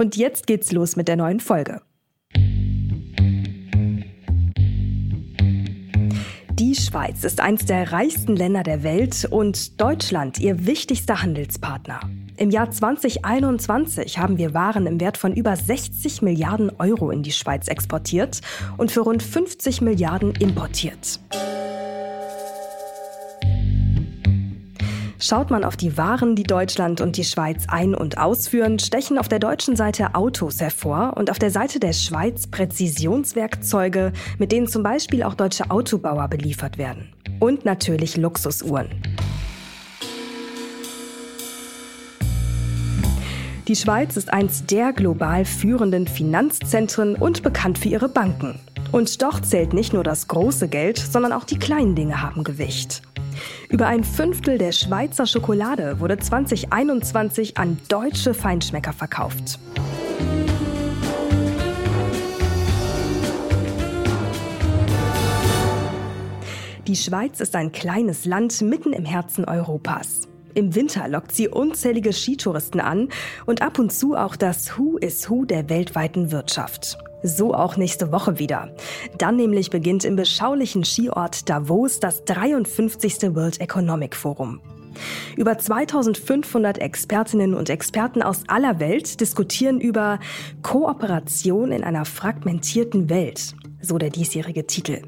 Und jetzt geht's los mit der neuen Folge. Die Schweiz ist eines der reichsten Länder der Welt und Deutschland ihr wichtigster Handelspartner. Im Jahr 2021 haben wir Waren im Wert von über 60 Milliarden Euro in die Schweiz exportiert und für rund 50 Milliarden importiert. Schaut man auf die Waren, die Deutschland und die Schweiz ein- und ausführen, stechen auf der deutschen Seite Autos hervor und auf der Seite der Schweiz Präzisionswerkzeuge, mit denen zum Beispiel auch deutsche Autobauer beliefert werden. Und natürlich Luxusuhren. Die Schweiz ist eins der global führenden Finanzzentren und bekannt für ihre Banken. Und doch zählt nicht nur das große Geld, sondern auch die kleinen Dinge haben Gewicht. Über ein Fünftel der Schweizer Schokolade wurde 2021 an deutsche Feinschmecker verkauft. Die Schweiz ist ein kleines Land mitten im Herzen Europas. Im Winter lockt sie unzählige Skitouristen an und ab und zu auch das Who is Who der weltweiten Wirtschaft. So auch nächste Woche wieder. Dann nämlich beginnt im beschaulichen Skiort Davos das 53. World Economic Forum. Über 2500 Expertinnen und Experten aus aller Welt diskutieren über Kooperation in einer fragmentierten Welt, so der diesjährige Titel.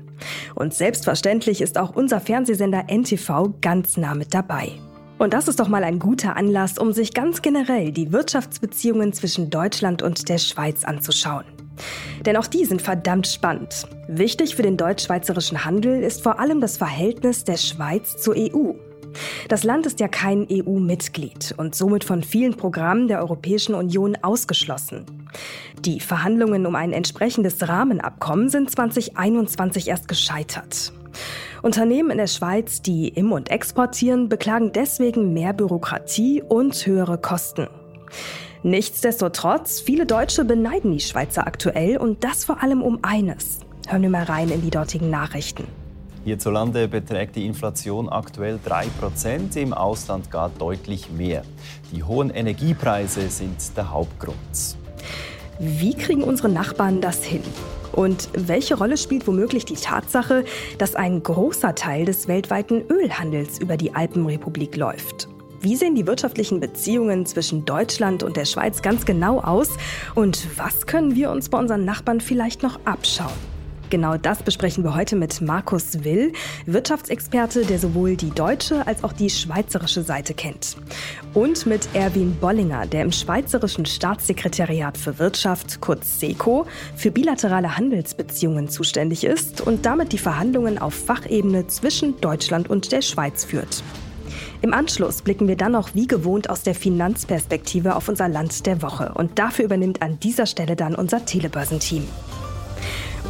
Und selbstverständlich ist auch unser Fernsehsender NTV ganz nah mit dabei. Und das ist doch mal ein guter Anlass, um sich ganz generell die Wirtschaftsbeziehungen zwischen Deutschland und der Schweiz anzuschauen. Denn auch die sind verdammt spannend. Wichtig für den deutsch-schweizerischen Handel ist vor allem das Verhältnis der Schweiz zur EU. Das Land ist ja kein EU-Mitglied und somit von vielen Programmen der Europäischen Union ausgeschlossen. Die Verhandlungen um ein entsprechendes Rahmenabkommen sind 2021 erst gescheitert. Unternehmen in der Schweiz, die im- und exportieren, beklagen deswegen mehr Bürokratie und höhere Kosten. Nichtsdestotrotz, viele Deutsche beneiden die Schweizer aktuell und das vor allem um eines. Hören wir mal rein in die dortigen Nachrichten. Hierzulande beträgt die Inflation aktuell 3%, im Ausland gar deutlich mehr. Die hohen Energiepreise sind der Hauptgrund. Wie kriegen unsere Nachbarn das hin? Und welche Rolle spielt womöglich die Tatsache, dass ein großer Teil des weltweiten Ölhandels über die Alpenrepublik läuft? Wie sehen die wirtschaftlichen Beziehungen zwischen Deutschland und der Schweiz ganz genau aus? Und was können wir uns bei unseren Nachbarn vielleicht noch abschauen? Genau das besprechen wir heute mit Markus Will, Wirtschaftsexperte, der sowohl die deutsche als auch die schweizerische Seite kennt. Und mit Erwin Bollinger, der im Schweizerischen Staatssekretariat für Wirtschaft, kurz SECO, für bilaterale Handelsbeziehungen zuständig ist und damit die Verhandlungen auf Fachebene zwischen Deutschland und der Schweiz führt. Im Anschluss blicken wir dann noch wie gewohnt aus der Finanzperspektive auf unser Land der Woche. Und dafür übernimmt an dieser Stelle dann unser Telebörsenteam.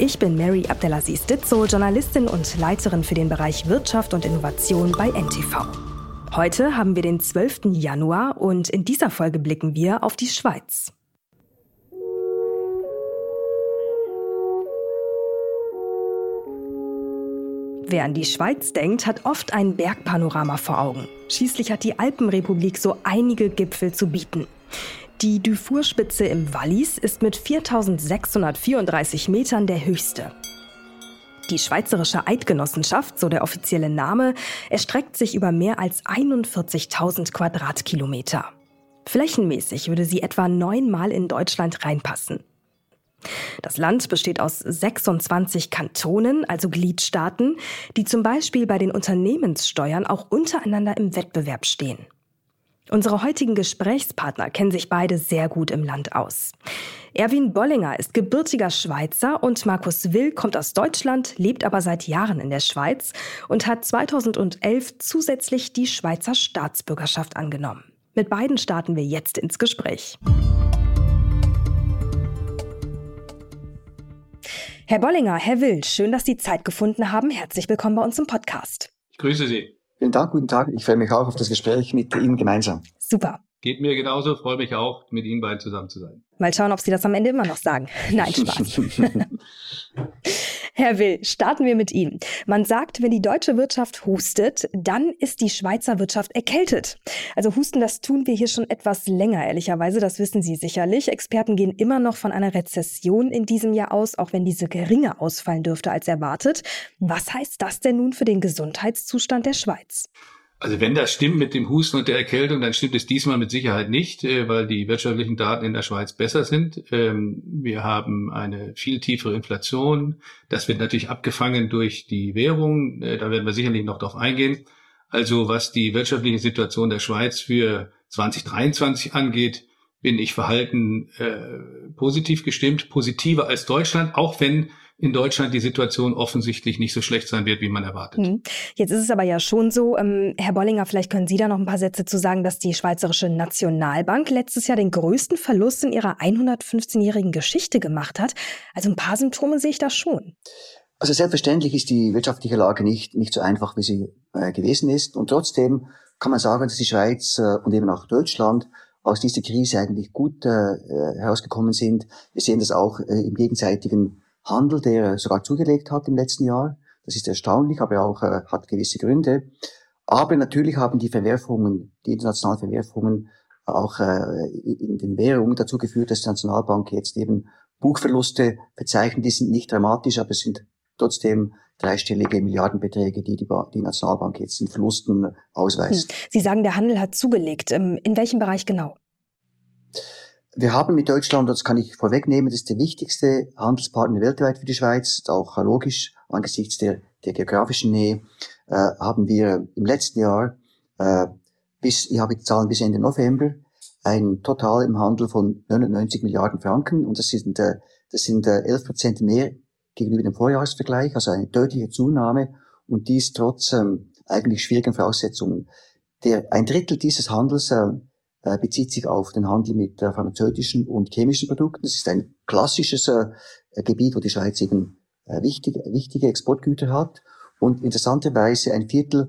Ich bin Mary Abdelaziz Ditzo, Journalistin und Leiterin für den Bereich Wirtschaft und Innovation bei NTV. Heute haben wir den 12. Januar und in dieser Folge blicken wir auf die Schweiz. Wer an die Schweiz denkt, hat oft ein Bergpanorama vor Augen. Schließlich hat die Alpenrepublik so einige Gipfel zu bieten. Die Dufourspitze im Wallis ist mit 4634 Metern der höchste. Die Schweizerische Eidgenossenschaft, so der offizielle Name, erstreckt sich über mehr als 41.000 Quadratkilometer. Flächenmäßig würde sie etwa neunmal in Deutschland reinpassen. Das Land besteht aus 26 Kantonen, also Gliedstaaten, die zum Beispiel bei den Unternehmenssteuern auch untereinander im Wettbewerb stehen. Unsere heutigen Gesprächspartner kennen sich beide sehr gut im Land aus. Erwin Bollinger ist gebürtiger Schweizer und Markus Will kommt aus Deutschland, lebt aber seit Jahren in der Schweiz und hat 2011 zusätzlich die Schweizer Staatsbürgerschaft angenommen. Mit beiden starten wir jetzt ins Gespräch. Herr Bollinger, Herr Will, schön, dass Sie Zeit gefunden haben. Herzlich willkommen bei uns im Podcast. Ich grüße Sie. Vielen Dank, guten Tag. Ich freue mich auch auf das Gespräch mit Ihnen gemeinsam. Super. Geht mir genauso, freue mich auch, mit Ihnen beiden zusammen zu sein. Mal schauen, ob Sie das am Ende immer noch sagen. Nein, Spaß. Herr Will, starten wir mit Ihnen. Man sagt, wenn die deutsche Wirtschaft hustet, dann ist die Schweizer Wirtschaft erkältet. Also husten, das tun wir hier schon etwas länger, ehrlicherweise, das wissen Sie sicherlich. Experten gehen immer noch von einer Rezession in diesem Jahr aus, auch wenn diese geringer ausfallen dürfte als erwartet. Was heißt das denn nun für den Gesundheitszustand der Schweiz? Also wenn das stimmt mit dem Husten und der Erkältung, dann stimmt es diesmal mit Sicherheit nicht, äh, weil die wirtschaftlichen Daten in der Schweiz besser sind. Ähm, wir haben eine viel tiefere Inflation. Das wird natürlich abgefangen durch die Währung. Äh, da werden wir sicherlich noch darauf eingehen. Also was die wirtschaftliche Situation der Schweiz für 2023 angeht, bin ich verhalten äh, positiv gestimmt, positiver als Deutschland, auch wenn in Deutschland die Situation offensichtlich nicht so schlecht sein wird, wie man erwartet. Hm. Jetzt ist es aber ja schon so, ähm, Herr Bollinger, vielleicht können Sie da noch ein paar Sätze zu sagen, dass die Schweizerische Nationalbank letztes Jahr den größten Verlust in ihrer 115-jährigen Geschichte gemacht hat. Also ein paar Symptome sehe ich da schon. Also selbstverständlich ist die wirtschaftliche Lage nicht, nicht so einfach, wie sie äh, gewesen ist. Und trotzdem kann man sagen, dass die Schweiz äh, und eben auch Deutschland aus dieser Krise eigentlich gut äh, äh herausgekommen sind. Wir sehen das auch äh, im gegenseitigen Handel, der sogar zugelegt hat im letzten Jahr. Das ist erstaunlich, aber auch äh, hat gewisse Gründe. Aber natürlich haben die Verwerfungen, die internationalen Verwerfungen auch äh, in den Währungen dazu geführt, dass die Nationalbank jetzt eben Buchverluste verzeichnet. Die sind nicht dramatisch, aber es sind trotzdem dreistellige Milliardenbeträge, die die, die Nationalbank jetzt in Verlusten ausweist. Hm. Sie sagen, der Handel hat zugelegt. Ähm, in welchem Bereich genau? Wir haben mit Deutschland, das kann ich vorwegnehmen, das ist der wichtigste Handelspartner weltweit für die Schweiz, auch logisch angesichts der, der geografischen Nähe, äh, haben wir im letzten Jahr, äh, bis, ich habe die Zahlen bis Ende November, ein Total im Handel von 99 Milliarden Franken. Und das sind, äh, das sind äh, 11 Prozent mehr gegenüber dem Vorjahresvergleich, also eine deutliche Zunahme. Und dies trotz ähm, eigentlich schwierigen Voraussetzungen. Der, ein Drittel dieses Handels äh, äh, bezieht sich auf den Handel mit äh, pharmazeutischen und chemischen Produkten. Das ist ein klassisches äh, Gebiet, wo die Schweiz eben wichtige, wichtige Exportgüter hat. Und interessanterweise ein Viertel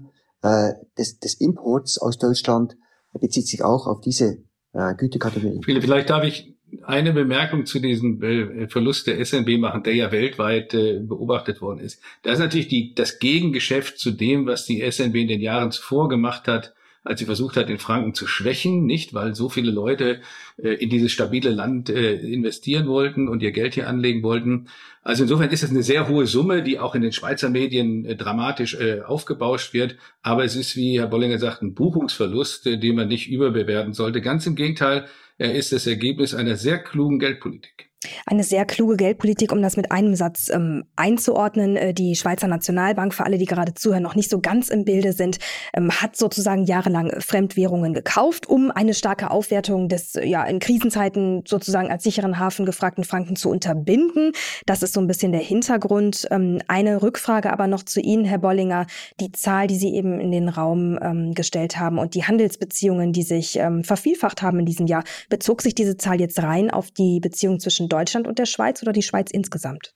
des, des Imports aus Deutschland bezieht sich auch auf diese Güterkategorie. Vielleicht darf ich eine Bemerkung zu diesem Verlust der SNB machen, der ja weltweit beobachtet worden ist. Da ist natürlich die, das Gegengeschäft zu dem, was die SNB in den Jahren zuvor gemacht hat, als sie versucht hat, den Franken zu schwächen, nicht weil so viele Leute äh, in dieses stabile Land äh, investieren wollten und ihr Geld hier anlegen wollten. Also insofern ist es eine sehr hohe Summe, die auch in den Schweizer Medien äh, dramatisch äh, aufgebauscht wird. Aber es ist, wie Herr Bollinger sagt, ein Buchungsverlust, äh, den man nicht überbewerten sollte. Ganz im Gegenteil, er ist das Ergebnis einer sehr klugen Geldpolitik. Eine sehr kluge Geldpolitik, um das mit einem Satz ähm, einzuordnen. Äh, die Schweizer Nationalbank, für alle, die gerade zuhören, noch nicht so ganz im Bilde sind, ähm, hat sozusagen jahrelang Fremdwährungen gekauft, um eine starke Aufwertung des ja in Krisenzeiten sozusagen als sicheren Hafen gefragten Franken zu unterbinden. Das ist so ein bisschen der Hintergrund. Ähm, eine Rückfrage aber noch zu Ihnen, Herr Bollinger. Die Zahl, die Sie eben in den Raum ähm, gestellt haben und die Handelsbeziehungen, die sich ähm, vervielfacht haben in diesem Jahr, bezog sich diese Zahl jetzt rein auf die Beziehung zwischen Deutschland und der Schweiz oder die Schweiz insgesamt?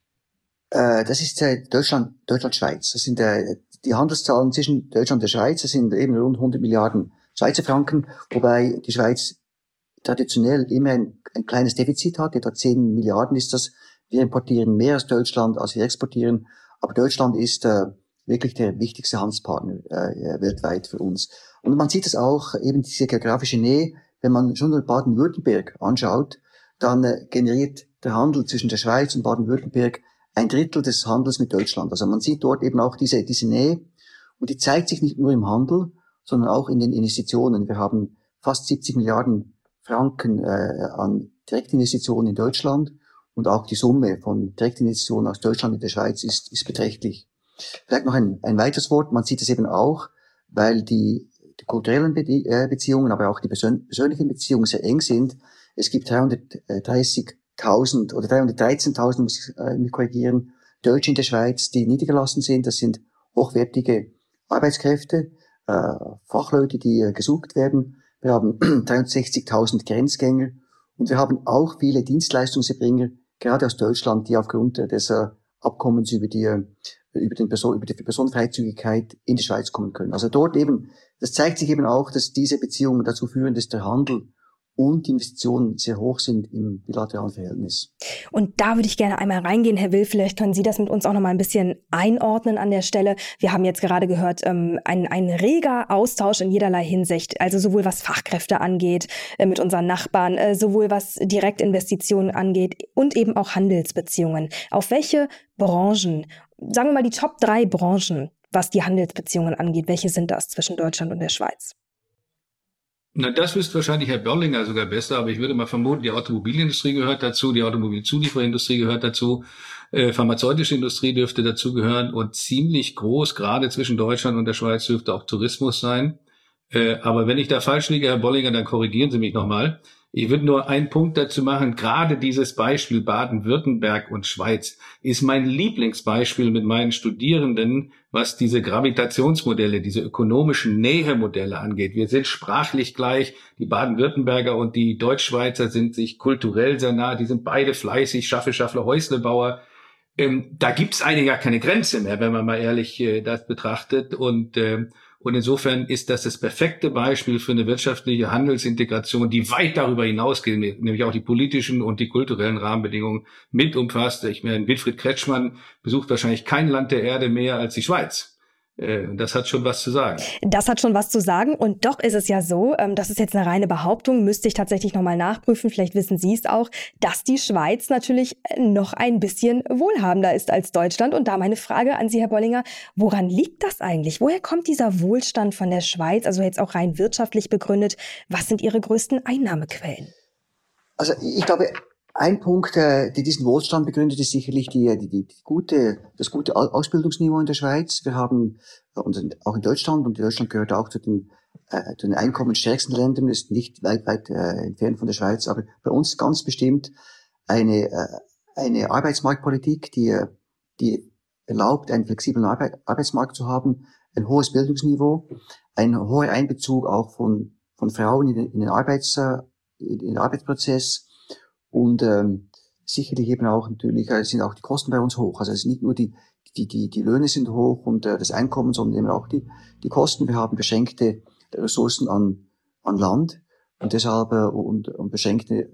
Äh, das ist äh, Deutschland, Deutschland-Schweiz. Das sind äh, die Handelszahlen zwischen Deutschland und der Schweiz. Das sind eben rund 100 Milliarden Schweizer Franken, wobei die Schweiz traditionell immer ein, ein kleines Defizit hat. Etwa 10 Milliarden ist das. Wir importieren mehr aus Deutschland, als wir exportieren. Aber Deutschland ist wirklich der wichtigste Handelspartner weltweit für uns. Und man sieht es auch, eben diese geografische Nähe, wenn man schon Baden-Württemberg anschaut, dann äh, generiert der Handel zwischen der Schweiz und Baden-Württemberg ein Drittel des Handels mit Deutschland. Also man sieht dort eben auch diese, diese Nähe und die zeigt sich nicht nur im Handel, sondern auch in den Investitionen. Wir haben fast 70 Milliarden Franken äh, an Direktinvestitionen in Deutschland und auch die Summe von Direktinvestitionen aus Deutschland in der Schweiz ist, ist beträchtlich. Vielleicht noch ein, ein weiteres Wort. Man sieht es eben auch, weil die, die kulturellen Be äh, Beziehungen, aber auch die persön persönlichen Beziehungen sehr eng sind. Es gibt 330.000 oder 313.000, muss ich äh, mich korrigieren, Deutsche in der Schweiz, die niedergelassen sind. Das sind hochwertige Arbeitskräfte, äh, Fachleute, die äh, gesucht werden. Wir haben 63.000 Grenzgänger und wir haben auch viele Dienstleistungserbringer, gerade aus Deutschland, die aufgrund des Abkommens über die, über, den Person, über die Personenfreizügigkeit in die Schweiz kommen können. Also dort eben, das zeigt sich eben auch, dass diese Beziehungen dazu führen, dass der Handel und die Investitionen sehr hoch sind im bilateralen Verhältnis. Und da würde ich gerne einmal reingehen, Herr Will. Vielleicht können Sie das mit uns auch noch mal ein bisschen einordnen an der Stelle. Wir haben jetzt gerade gehört, ähm, ein, ein reger Austausch in jederlei Hinsicht, also sowohl was Fachkräfte angeht äh, mit unseren Nachbarn, äh, sowohl was Direktinvestitionen angeht und eben auch Handelsbeziehungen. Auf welche Branchen, sagen wir mal die Top drei Branchen, was die Handelsbeziehungen angeht, welche sind das zwischen Deutschland und der Schweiz? Na, das wüsste wahrscheinlich Herr Börlinger sogar besser, aber ich würde mal vermuten, die Automobilindustrie gehört dazu, die Automobilzulieferindustrie gehört dazu, äh, pharmazeutische Industrie dürfte dazu gehören und ziemlich groß, gerade zwischen Deutschland und der Schweiz, dürfte auch Tourismus sein. Äh, aber wenn ich da falsch liege, Herr Bollinger, dann korrigieren Sie mich nochmal. Ich würde nur einen Punkt dazu machen. Gerade dieses Beispiel Baden-Württemberg und Schweiz ist mein Lieblingsbeispiel mit meinen Studierenden, was diese Gravitationsmodelle, diese ökonomischen Nähemodelle angeht. Wir sind sprachlich gleich. Die Baden-Württemberger und die Deutschschweizer sind sich kulturell sehr nah. Die sind beide fleißig, Schaffe, Schaffler, Häuslebauer. Ähm, da gibt's eigentlich gar keine Grenze mehr, wenn man mal ehrlich äh, das betrachtet. Und ähm, und insofern ist das das perfekte Beispiel für eine wirtschaftliche Handelsintegration, die weit darüber hinausgeht, nämlich auch die politischen und die kulturellen Rahmenbedingungen mit umfasst. Ich meine, Wilfried Kretschmann besucht wahrscheinlich kein Land der Erde mehr als die Schweiz. Äh, das hat schon was zu sagen. Das hat schon was zu sagen. Und doch ist es ja so, ähm, das ist jetzt eine reine Behauptung, müsste ich tatsächlich nochmal nachprüfen, vielleicht wissen Sie es auch, dass die Schweiz natürlich noch ein bisschen wohlhabender ist als Deutschland. Und da meine Frage an Sie, Herr Bollinger, woran liegt das eigentlich? Woher kommt dieser Wohlstand von der Schweiz, also jetzt auch rein wirtschaftlich begründet? Was sind Ihre größten Einnahmequellen? Also ich glaube, ein Punkt, der diesen Wohlstand begründet, ist sicherlich die, die, die gute, das gute Ausbildungsniveau in der Schweiz. Wir haben, und auch in Deutschland, und Deutschland gehört auch zu den, äh, zu den einkommensstärksten Ländern, ist nicht weit, weit äh, entfernt von der Schweiz, aber bei uns ganz bestimmt eine, äh, eine Arbeitsmarktpolitik, die, die erlaubt, einen flexiblen Arbeit, Arbeitsmarkt zu haben, ein hohes Bildungsniveau, ein hoher Einbezug auch von, von Frauen in den, in den, Arbeits, äh, in den Arbeitsprozess, und ähm, sicherlich eben auch natürlich äh, sind auch die Kosten bei uns hoch. Also es sind nicht nur die, die, die, die Löhne sind hoch und äh, das Einkommen, sondern eben auch die, die Kosten. Wir haben beschränkte Ressourcen an, an Land und deshalb äh, und, und beschränkte äh,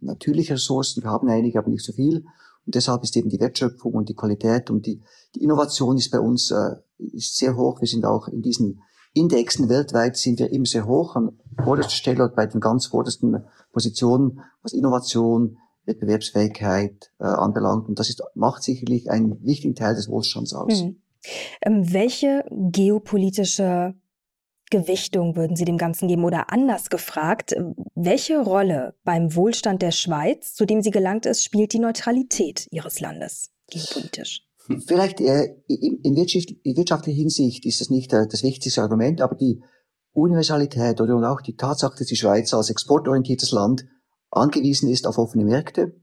natürliche Ressourcen. Wir haben einige, aber nicht so viel. Und deshalb ist eben die Wertschöpfung und die Qualität und die, die Innovation ist bei uns äh, ist sehr hoch. Wir sind auch in diesen Indexen weltweit sind wir immer sehr hoch an vorderster Stelle bei den ganz vordersten Positionen, was Innovation, Wettbewerbsfähigkeit äh, anbelangt. Und das ist, macht sicherlich einen wichtigen Teil des Wohlstands aus. Hm. Ähm, welche geopolitische Gewichtung würden Sie dem Ganzen geben? Oder anders gefragt, welche Rolle beim Wohlstand der Schweiz, zu dem sie gelangt ist, spielt die Neutralität Ihres Landes geopolitisch? Vielleicht äh, in, in, wirtschaftlicher Hinsicht ist das nicht äh, das wichtigste Argument, aber die Universalität oder und auch die Tatsache, dass die Schweiz als exportorientiertes Land angewiesen ist auf offene Märkte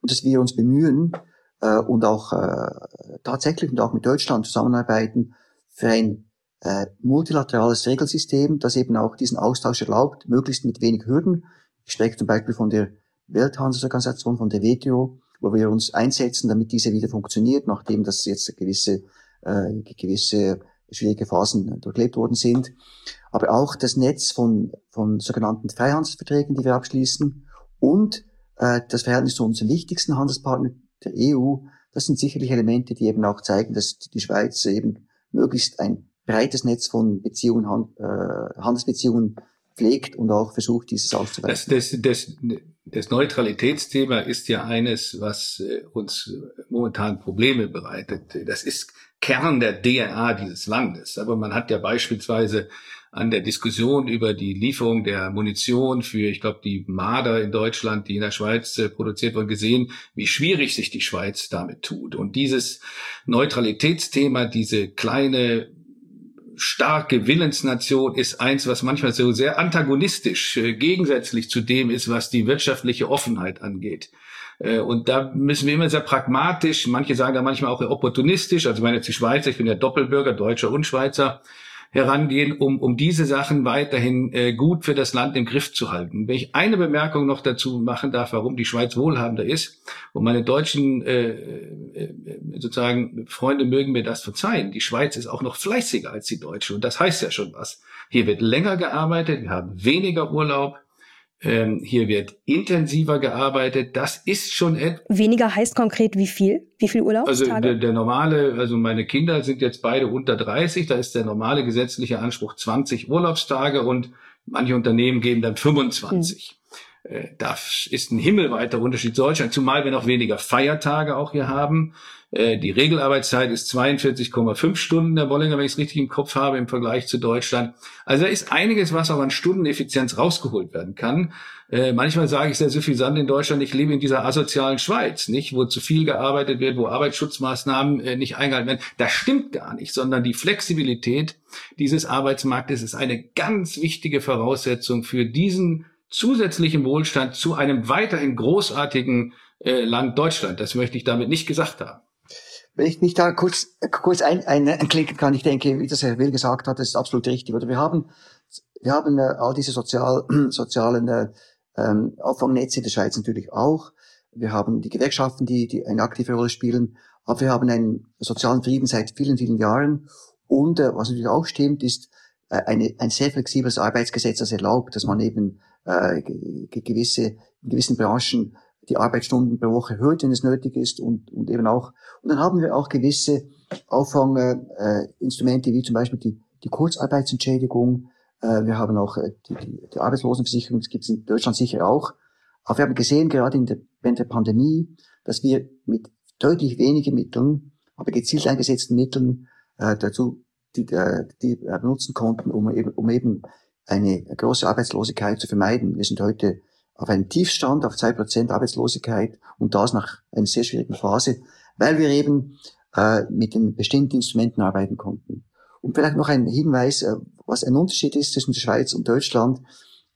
und dass wir uns bemühen äh, und auch äh, tatsächlich und auch mit Deutschland zusammenarbeiten für ein äh, multilaterales Regelsystem, das eben auch diesen Austausch erlaubt, möglichst mit wenig Hürden. Ich spreche zum Beispiel von der Welthandelsorganisation, von der WTO, wo wir uns einsetzen, damit diese wieder funktioniert, nachdem das jetzt gewisse, äh, gewisse schwierige Phasen durchlebt worden sind. Aber auch das Netz von, von sogenannten Freihandelsverträgen, die wir abschließen und äh, das Verhältnis zu unseren wichtigsten Handelspartnern, der EU, das sind sicherlich Elemente, die eben auch zeigen, dass die Schweiz eben möglichst ein breites Netz von Beziehungen, Hand, äh, Handelsbeziehungen pflegt und auch versucht, dieses auszuweiten. Das, das, das Das Neutralitätsthema ist ja eines, was äh, uns momentan Probleme bereitet. Das ist Kern der DNA dieses Landes. Aber man hat ja beispielsweise an der Diskussion über die Lieferung der Munition für, ich glaube, die Marder in Deutschland, die in der Schweiz äh, produziert wurden, gesehen, wie schwierig sich die Schweiz damit tut. Und dieses Neutralitätsthema, diese kleine starke Willensnation ist eins, was manchmal so sehr antagonistisch, äh, gegensätzlich zu dem ist, was die wirtschaftliche Offenheit angeht. Äh, und da müssen wir immer sehr pragmatisch, manche sagen da manchmal auch opportunistisch, also ich meine jetzt die Schweizer, ich bin ja Doppelbürger, Deutscher und Schweizer, herangehen, um, um diese Sachen weiterhin äh, gut für das Land im Griff zu halten. Wenn ich eine Bemerkung noch dazu machen darf, warum die Schweiz wohlhabender ist, und meine deutschen äh, äh, sozusagen Freunde mögen mir das verzeihen, die Schweiz ist auch noch fleißiger als die Deutsche und das heißt ja schon was. Hier wird länger gearbeitet, wir haben weniger Urlaub, ähm, hier wird intensiver gearbeitet. Das ist schon weniger heißt konkret wie viel? Wie viel Urlaubstage? Also der, der, normale, also meine Kinder sind jetzt beide unter 30. Da ist der normale gesetzliche Anspruch 20 Urlaubstage und manche Unternehmen geben dann 25. Hm. Das ist ein himmelweiter Unterschied zu Deutschland, zumal wir noch weniger Feiertage auch hier haben. Äh, die Regelarbeitszeit ist 42,5 Stunden, der Bollinger, wenn ich es richtig im Kopf habe, im Vergleich zu Deutschland. Also da ist einiges, was auch an Stundeneffizienz rausgeholt werden kann. Äh, manchmal sage ich sehr suffisant in Deutschland, ich lebe in dieser asozialen Schweiz, nicht, wo zu viel gearbeitet wird, wo Arbeitsschutzmaßnahmen äh, nicht eingehalten werden. Das stimmt gar nicht, sondern die Flexibilität dieses Arbeitsmarktes ist eine ganz wichtige Voraussetzung für diesen zusätzlichen Wohlstand zu einem weiterhin großartigen äh, Land Deutschland. Das möchte ich damit nicht gesagt haben. Wenn ich mich da kurz, kurz ein, ein, einklinken kann, ich denke, wie das Herr Will gesagt hat, das ist absolut richtig. Oder wir haben, wir haben äh, all diese sozial, sozialen äh, ähm, Auffangnetze in der Schweiz natürlich auch. Wir haben die Gewerkschaften, die, die eine aktive Rolle spielen. Aber wir haben einen sozialen Frieden seit vielen, vielen Jahren. Und äh, was natürlich auch stimmt, ist äh, eine, ein sehr flexibles Arbeitsgesetz, das erlaubt, dass man eben äh, gewisse, in gewissen Branchen die Arbeitsstunden pro Woche erhöht, wenn es nötig ist und, und eben auch. Und dann haben wir auch gewisse Auffanginstrumente, äh, wie zum Beispiel die, die Kurzarbeitsentschädigung. Äh, wir haben auch äh, die, die, die Arbeitslosenversicherung, das gibt es in Deutschland sicher auch. Aber wir haben gesehen, gerade in der, während der Pandemie, dass wir mit deutlich weniger Mitteln, aber gezielt eingesetzten Mitteln äh, dazu die, äh, die äh, benutzen konnten, um eben, um eben eine große Arbeitslosigkeit zu vermeiden. Wir sind heute auf einen Tiefstand, auf zwei Prozent Arbeitslosigkeit und das nach einer sehr schwierigen Phase, weil wir eben äh, mit den bestimmten Instrumenten arbeiten konnten. Und vielleicht noch ein Hinweis, äh, was ein Unterschied ist zwischen der Schweiz und Deutschland.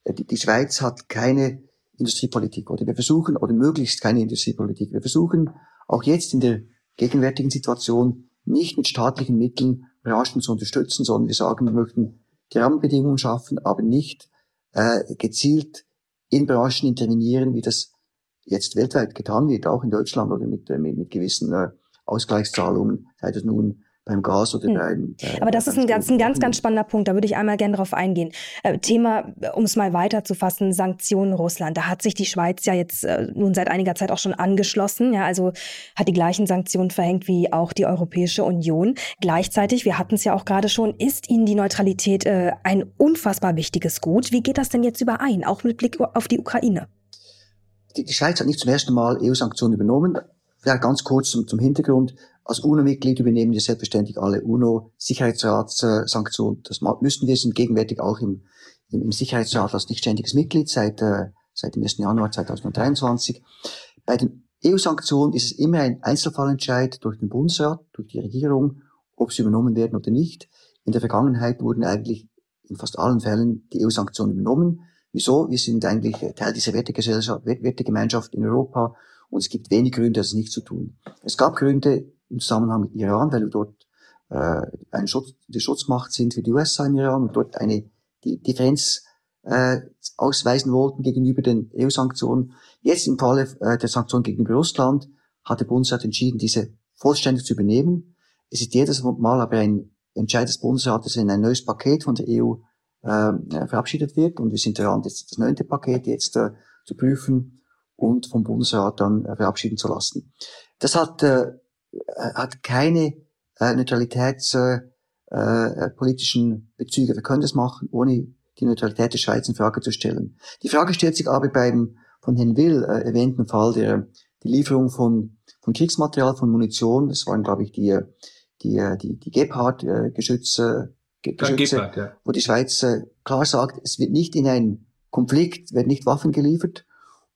Äh, die, die Schweiz hat keine Industriepolitik oder wir versuchen, oder möglichst keine Industriepolitik. Wir versuchen auch jetzt in der gegenwärtigen Situation nicht mit staatlichen Mitteln Branchen zu unterstützen, sondern wir sagen, wir möchten die Rahmenbedingungen schaffen, aber nicht äh, gezielt in Branchen intervenieren, wie das jetzt weltweit getan wird, auch in Deutschland oder mit, äh, mit, mit gewissen äh, Ausgleichszahlungen, sei das nun beim Gas oder hm. beim. Äh, Aber das ist ein ganz, ein ganz, ganz spannender Punkt. Da würde ich einmal gerne drauf eingehen. Äh, Thema, um es mal weiterzufassen, Sanktionen Russland. Da hat sich die Schweiz ja jetzt äh, nun seit einiger Zeit auch schon angeschlossen. Ja, also hat die gleichen Sanktionen verhängt wie auch die Europäische Union. Gleichzeitig, wir hatten es ja auch gerade schon, ist Ihnen die Neutralität äh, ein unfassbar wichtiges Gut. Wie geht das denn jetzt überein, auch mit Blick auf die Ukraine? Die, die Schweiz hat nicht zum ersten Mal EU-Sanktionen übernommen. Ja, ganz kurz zum, zum Hintergrund. Als UNO-Mitglied übernehmen wir selbstverständlich alle UNO-Sicherheitsratssanktionen. Das müssen wir, sind gegenwärtig auch im, im, Sicherheitsrat als nichtständiges Mitglied seit, äh, seit dem 1. Januar 2023. Bei den EU-Sanktionen ist es immer ein Einzelfallentscheid durch den Bundesrat, durch die Regierung, ob sie übernommen werden oder nicht. In der Vergangenheit wurden eigentlich in fast allen Fällen die EU-Sanktionen übernommen. Wieso? Wir sind eigentlich Teil dieser Wertegesellschaft, Wertegemeinschaft in Europa und es gibt wenig Gründe, das nicht zu tun. Es gab Gründe im Zusammenhang mit Iran, weil wir dort äh, ein Schutz, die Schutzmacht sind für die USA im Iran und dort eine die Differenz äh, ausweisen wollten gegenüber den EU-Sanktionen. Jetzt im Falle äh, der Sanktionen gegenüber Russland hat der Bundesrat entschieden, diese vollständig zu übernehmen. Es ist jedes Mal aber ein Entscheid des Bundesrates, wenn ein neues Paket von der EU äh, verabschiedet wird. Und wir sind daran, das, das neunte Paket jetzt äh, zu prüfen und vom Bundesrat dann äh, verabschieden zu lassen. Das hat äh, äh, hat keine äh, neutralitätspolitischen äh, äh, Bezüge. Wir können das machen, ohne die Neutralität der Schweiz in Frage zu stellen. Die Frage stellt sich aber beim von Herrn Will äh, erwähnten Fall der die Lieferung von, von Kriegsmaterial, von Munition, das waren, glaube ich, die, die, die, die Gepard-Geschütze, Geschütze, Gepard, ja. wo die Schweiz äh, klar sagt, es wird nicht in einen Konflikt, werden nicht Waffen geliefert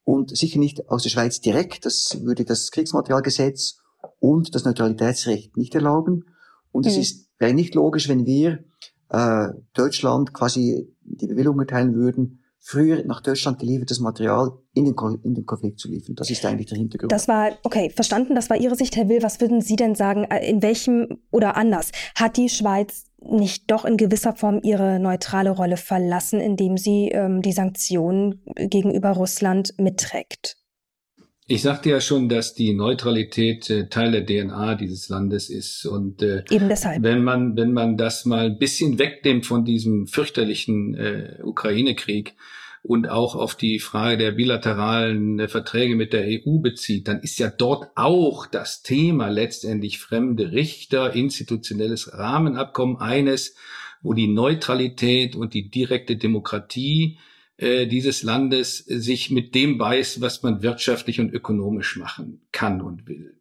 und sicher nicht aus der Schweiz direkt, das würde das Kriegsmaterialgesetz und das Neutralitätsrecht nicht erlauben. Und mhm. es ist wäre nicht logisch, wenn wir äh, Deutschland quasi die Bewilligung erteilen würden, früher nach Deutschland geliefertes Material in den, in den Konflikt zu liefern. Das ist eigentlich der Hintergrund. Das war, okay, verstanden, das war Ihre Sicht, Herr Will. Was würden Sie denn sagen, äh, in welchem oder anders hat die Schweiz nicht doch in gewisser Form ihre neutrale Rolle verlassen, indem sie ähm, die Sanktionen gegenüber Russland mitträgt? Ich sagte ja schon, dass die Neutralität äh, Teil der DNA dieses Landes ist und äh, eben deshalb. Wenn man wenn man das mal ein bisschen wegnimmt von diesem fürchterlichen äh, Ukraine-Krieg und auch auf die Frage der bilateralen äh, Verträge mit der EU bezieht, dann ist ja dort auch das Thema letztendlich fremde Richter, institutionelles Rahmenabkommen eines, wo die Neutralität und die direkte Demokratie äh, dieses Landes sich mit dem beißt, was man wirtschaftlich und ökonomisch machen kann und will.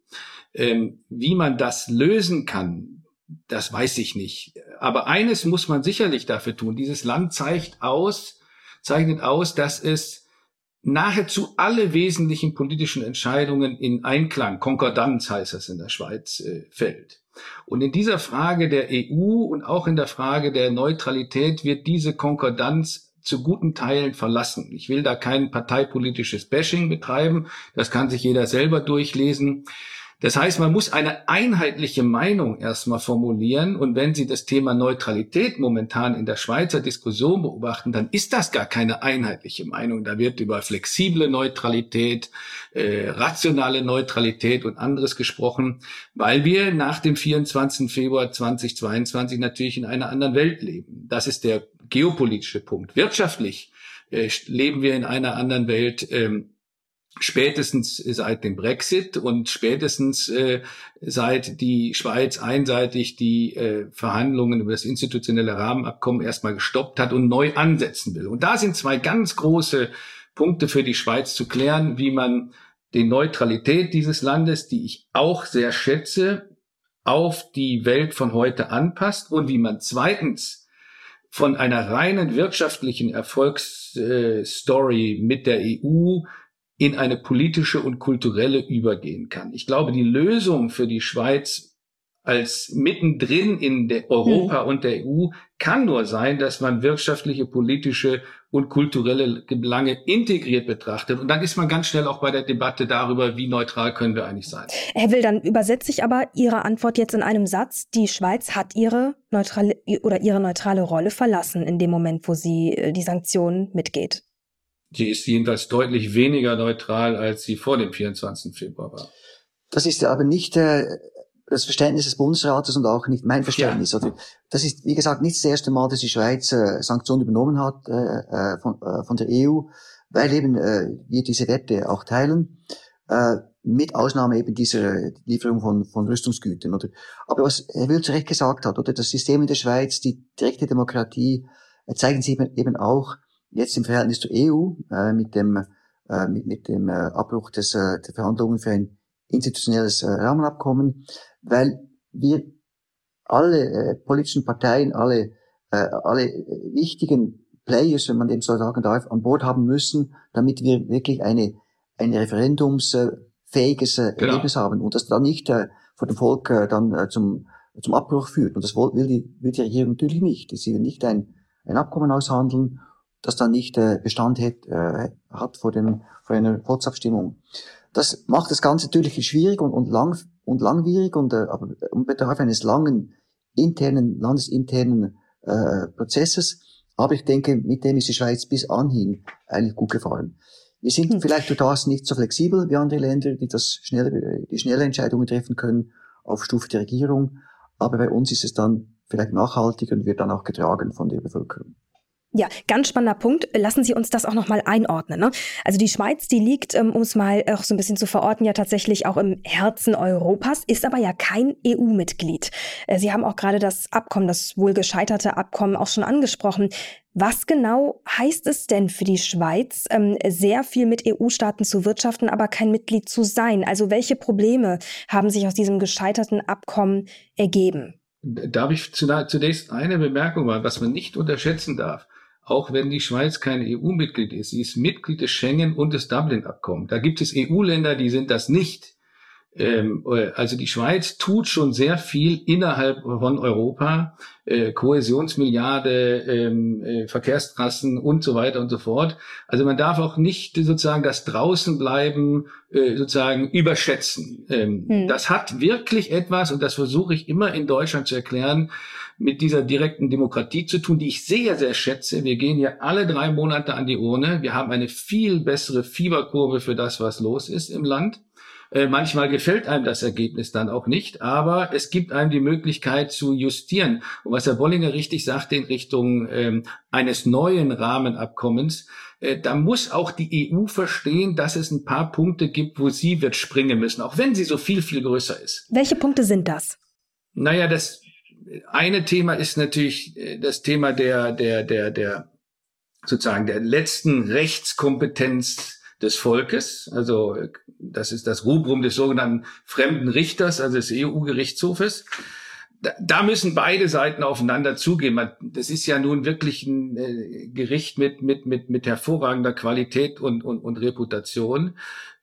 Ähm, wie man das lösen kann, das weiß ich nicht. Aber eines muss man sicherlich dafür tun. Dieses Land zeigt aus, zeichnet aus, dass es nahezu alle wesentlichen politischen Entscheidungen in Einklang, Konkordanz heißt das in der Schweiz, äh, fällt. Und in dieser Frage der EU und auch in der Frage der Neutralität wird diese Konkordanz zu guten Teilen verlassen. Ich will da kein parteipolitisches Bashing betreiben. Das kann sich jeder selber durchlesen. Das heißt, man muss eine einheitliche Meinung erstmal formulieren. Und wenn Sie das Thema Neutralität momentan in der Schweizer Diskussion beobachten, dann ist das gar keine einheitliche Meinung. Da wird über flexible Neutralität, äh, rationale Neutralität und anderes gesprochen, weil wir nach dem 24. Februar 2022 natürlich in einer anderen Welt leben. Das ist der geopolitische Punkt. Wirtschaftlich äh, leben wir in einer anderen Welt. Ähm, spätestens seit dem Brexit und spätestens äh, seit die Schweiz einseitig die äh, Verhandlungen über das institutionelle Rahmenabkommen erstmal gestoppt hat und neu ansetzen will. Und da sind zwei ganz große Punkte für die Schweiz zu klären, wie man die Neutralität dieses Landes, die ich auch sehr schätze, auf die Welt von heute anpasst und wie man zweitens von einer reinen wirtschaftlichen Erfolgsstory mit der EU in eine politische und kulturelle übergehen kann. Ich glaube, die Lösung für die Schweiz als mittendrin in der Europa mhm. und der EU kann nur sein, dass man wirtschaftliche, politische und kulturelle Belange integriert betrachtet. Und dann ist man ganz schnell auch bei der Debatte darüber, wie neutral können wir eigentlich sein. Herr Will, dann übersetze ich aber Ihre Antwort jetzt in einem Satz. Die Schweiz hat ihre neutrale oder ihre neutrale Rolle verlassen in dem Moment, wo sie äh, die Sanktionen mitgeht. Sie ist jedenfalls deutlich weniger neutral, als sie vor dem 24. Februar war. Das ist aber nicht äh, das Verständnis des Bundesrates und auch nicht mein Verständnis. Ja. Das ist, wie gesagt, nicht das erste Mal, dass die Schweiz äh, Sanktionen übernommen hat äh, äh, von, äh, von der EU, weil eben äh, wir diese Werte auch teilen, äh, mit Ausnahme eben dieser Lieferung von, von Rüstungsgütern. Oder? Aber was Herr Will zu Recht gesagt hat, oder das System in der Schweiz, die direkte Demokratie, äh, zeigen sie eben auch jetzt im Verhältnis zur EU äh, mit dem äh, mit, mit dem äh, Abbruch des, äh, der Verhandlungen für ein institutionelles äh, Rahmenabkommen, weil wir alle äh, politischen Parteien, alle, äh, alle wichtigen Players, wenn man dem so sagen darf, an Bord haben müssen, damit wir wirklich eine, ein referendumsfähiges äh, genau. Ergebnis haben und das dann nicht äh, vor dem Volk äh, dann äh, zum, zum Abbruch führt. Und das will die, will die Regierung natürlich nicht. Sie will nicht ein, ein Abkommen aushandeln, das dann nicht äh, Bestand hat, äh, hat vor, dem, vor einer Volksabstimmung. Das macht das Ganze natürlich schwierig und, und, lang, und langwierig und, äh, aber, und bedarf eines langen internen, landesinternen äh, Prozesses. Aber ich denke, mit dem ist die Schweiz bis anhin eigentlich gut gefahren. Wir sind hm. vielleicht durch das nicht so flexibel wie andere Länder, die das schnelle, die schnelle Entscheidungen treffen können auf Stufe der Regierung. Aber bei uns ist es dann vielleicht nachhaltiger und wird dann auch getragen von der Bevölkerung. Ja, ganz spannender Punkt. Lassen Sie uns das auch nochmal einordnen. Ne? Also die Schweiz, die liegt, ähm, um es mal auch so ein bisschen zu verorten, ja tatsächlich auch im Herzen Europas, ist aber ja kein EU-Mitglied. Äh, Sie haben auch gerade das Abkommen, das wohl gescheiterte Abkommen auch schon angesprochen. Was genau heißt es denn für die Schweiz, ähm, sehr viel mit EU-Staaten zu wirtschaften, aber kein Mitglied zu sein? Also welche Probleme haben sich aus diesem gescheiterten Abkommen ergeben? Darf ich zunächst eine Bemerkung machen, was man nicht unterschätzen darf? Auch wenn die Schweiz kein EU-Mitglied ist. Sie ist Mitglied des Schengen und des Dublin-Abkommens. Da gibt es EU-Länder, die sind das nicht. Ähm, äh, also die Schweiz tut schon sehr viel innerhalb von Europa, äh, Kohäsionsmilliarde, ähm, äh, Verkehrstrassen und so weiter und so fort. Also man darf auch nicht sozusagen das Draußenbleiben äh, sozusagen überschätzen. Ähm, hm. Das hat wirklich etwas, und das versuche ich immer in Deutschland zu erklären, mit dieser direkten Demokratie zu tun, die ich sehr, sehr schätze. Wir gehen hier alle drei Monate an die Urne. Wir haben eine viel bessere Fieberkurve für das, was los ist im Land. Äh, manchmal gefällt einem das Ergebnis dann auch nicht, aber es gibt einem die Möglichkeit zu justieren. Und was Herr Bollinger richtig sagte in Richtung ähm, eines neuen Rahmenabkommens, äh, da muss auch die EU verstehen, dass es ein paar Punkte gibt, wo sie wird springen müssen, auch wenn sie so viel, viel größer ist. Welche Punkte sind das? Naja, das eine Thema ist natürlich äh, das Thema der, der, der, der, sozusagen der letzten Rechtskompetenz des Volkes. Also das ist das Rubrum des sogenannten fremden Richters, also des EU-Gerichtshofes. Da, da müssen beide Seiten aufeinander zugehen. Das ist ja nun wirklich ein äh, Gericht mit, mit, mit, mit hervorragender Qualität und, und, und Reputation.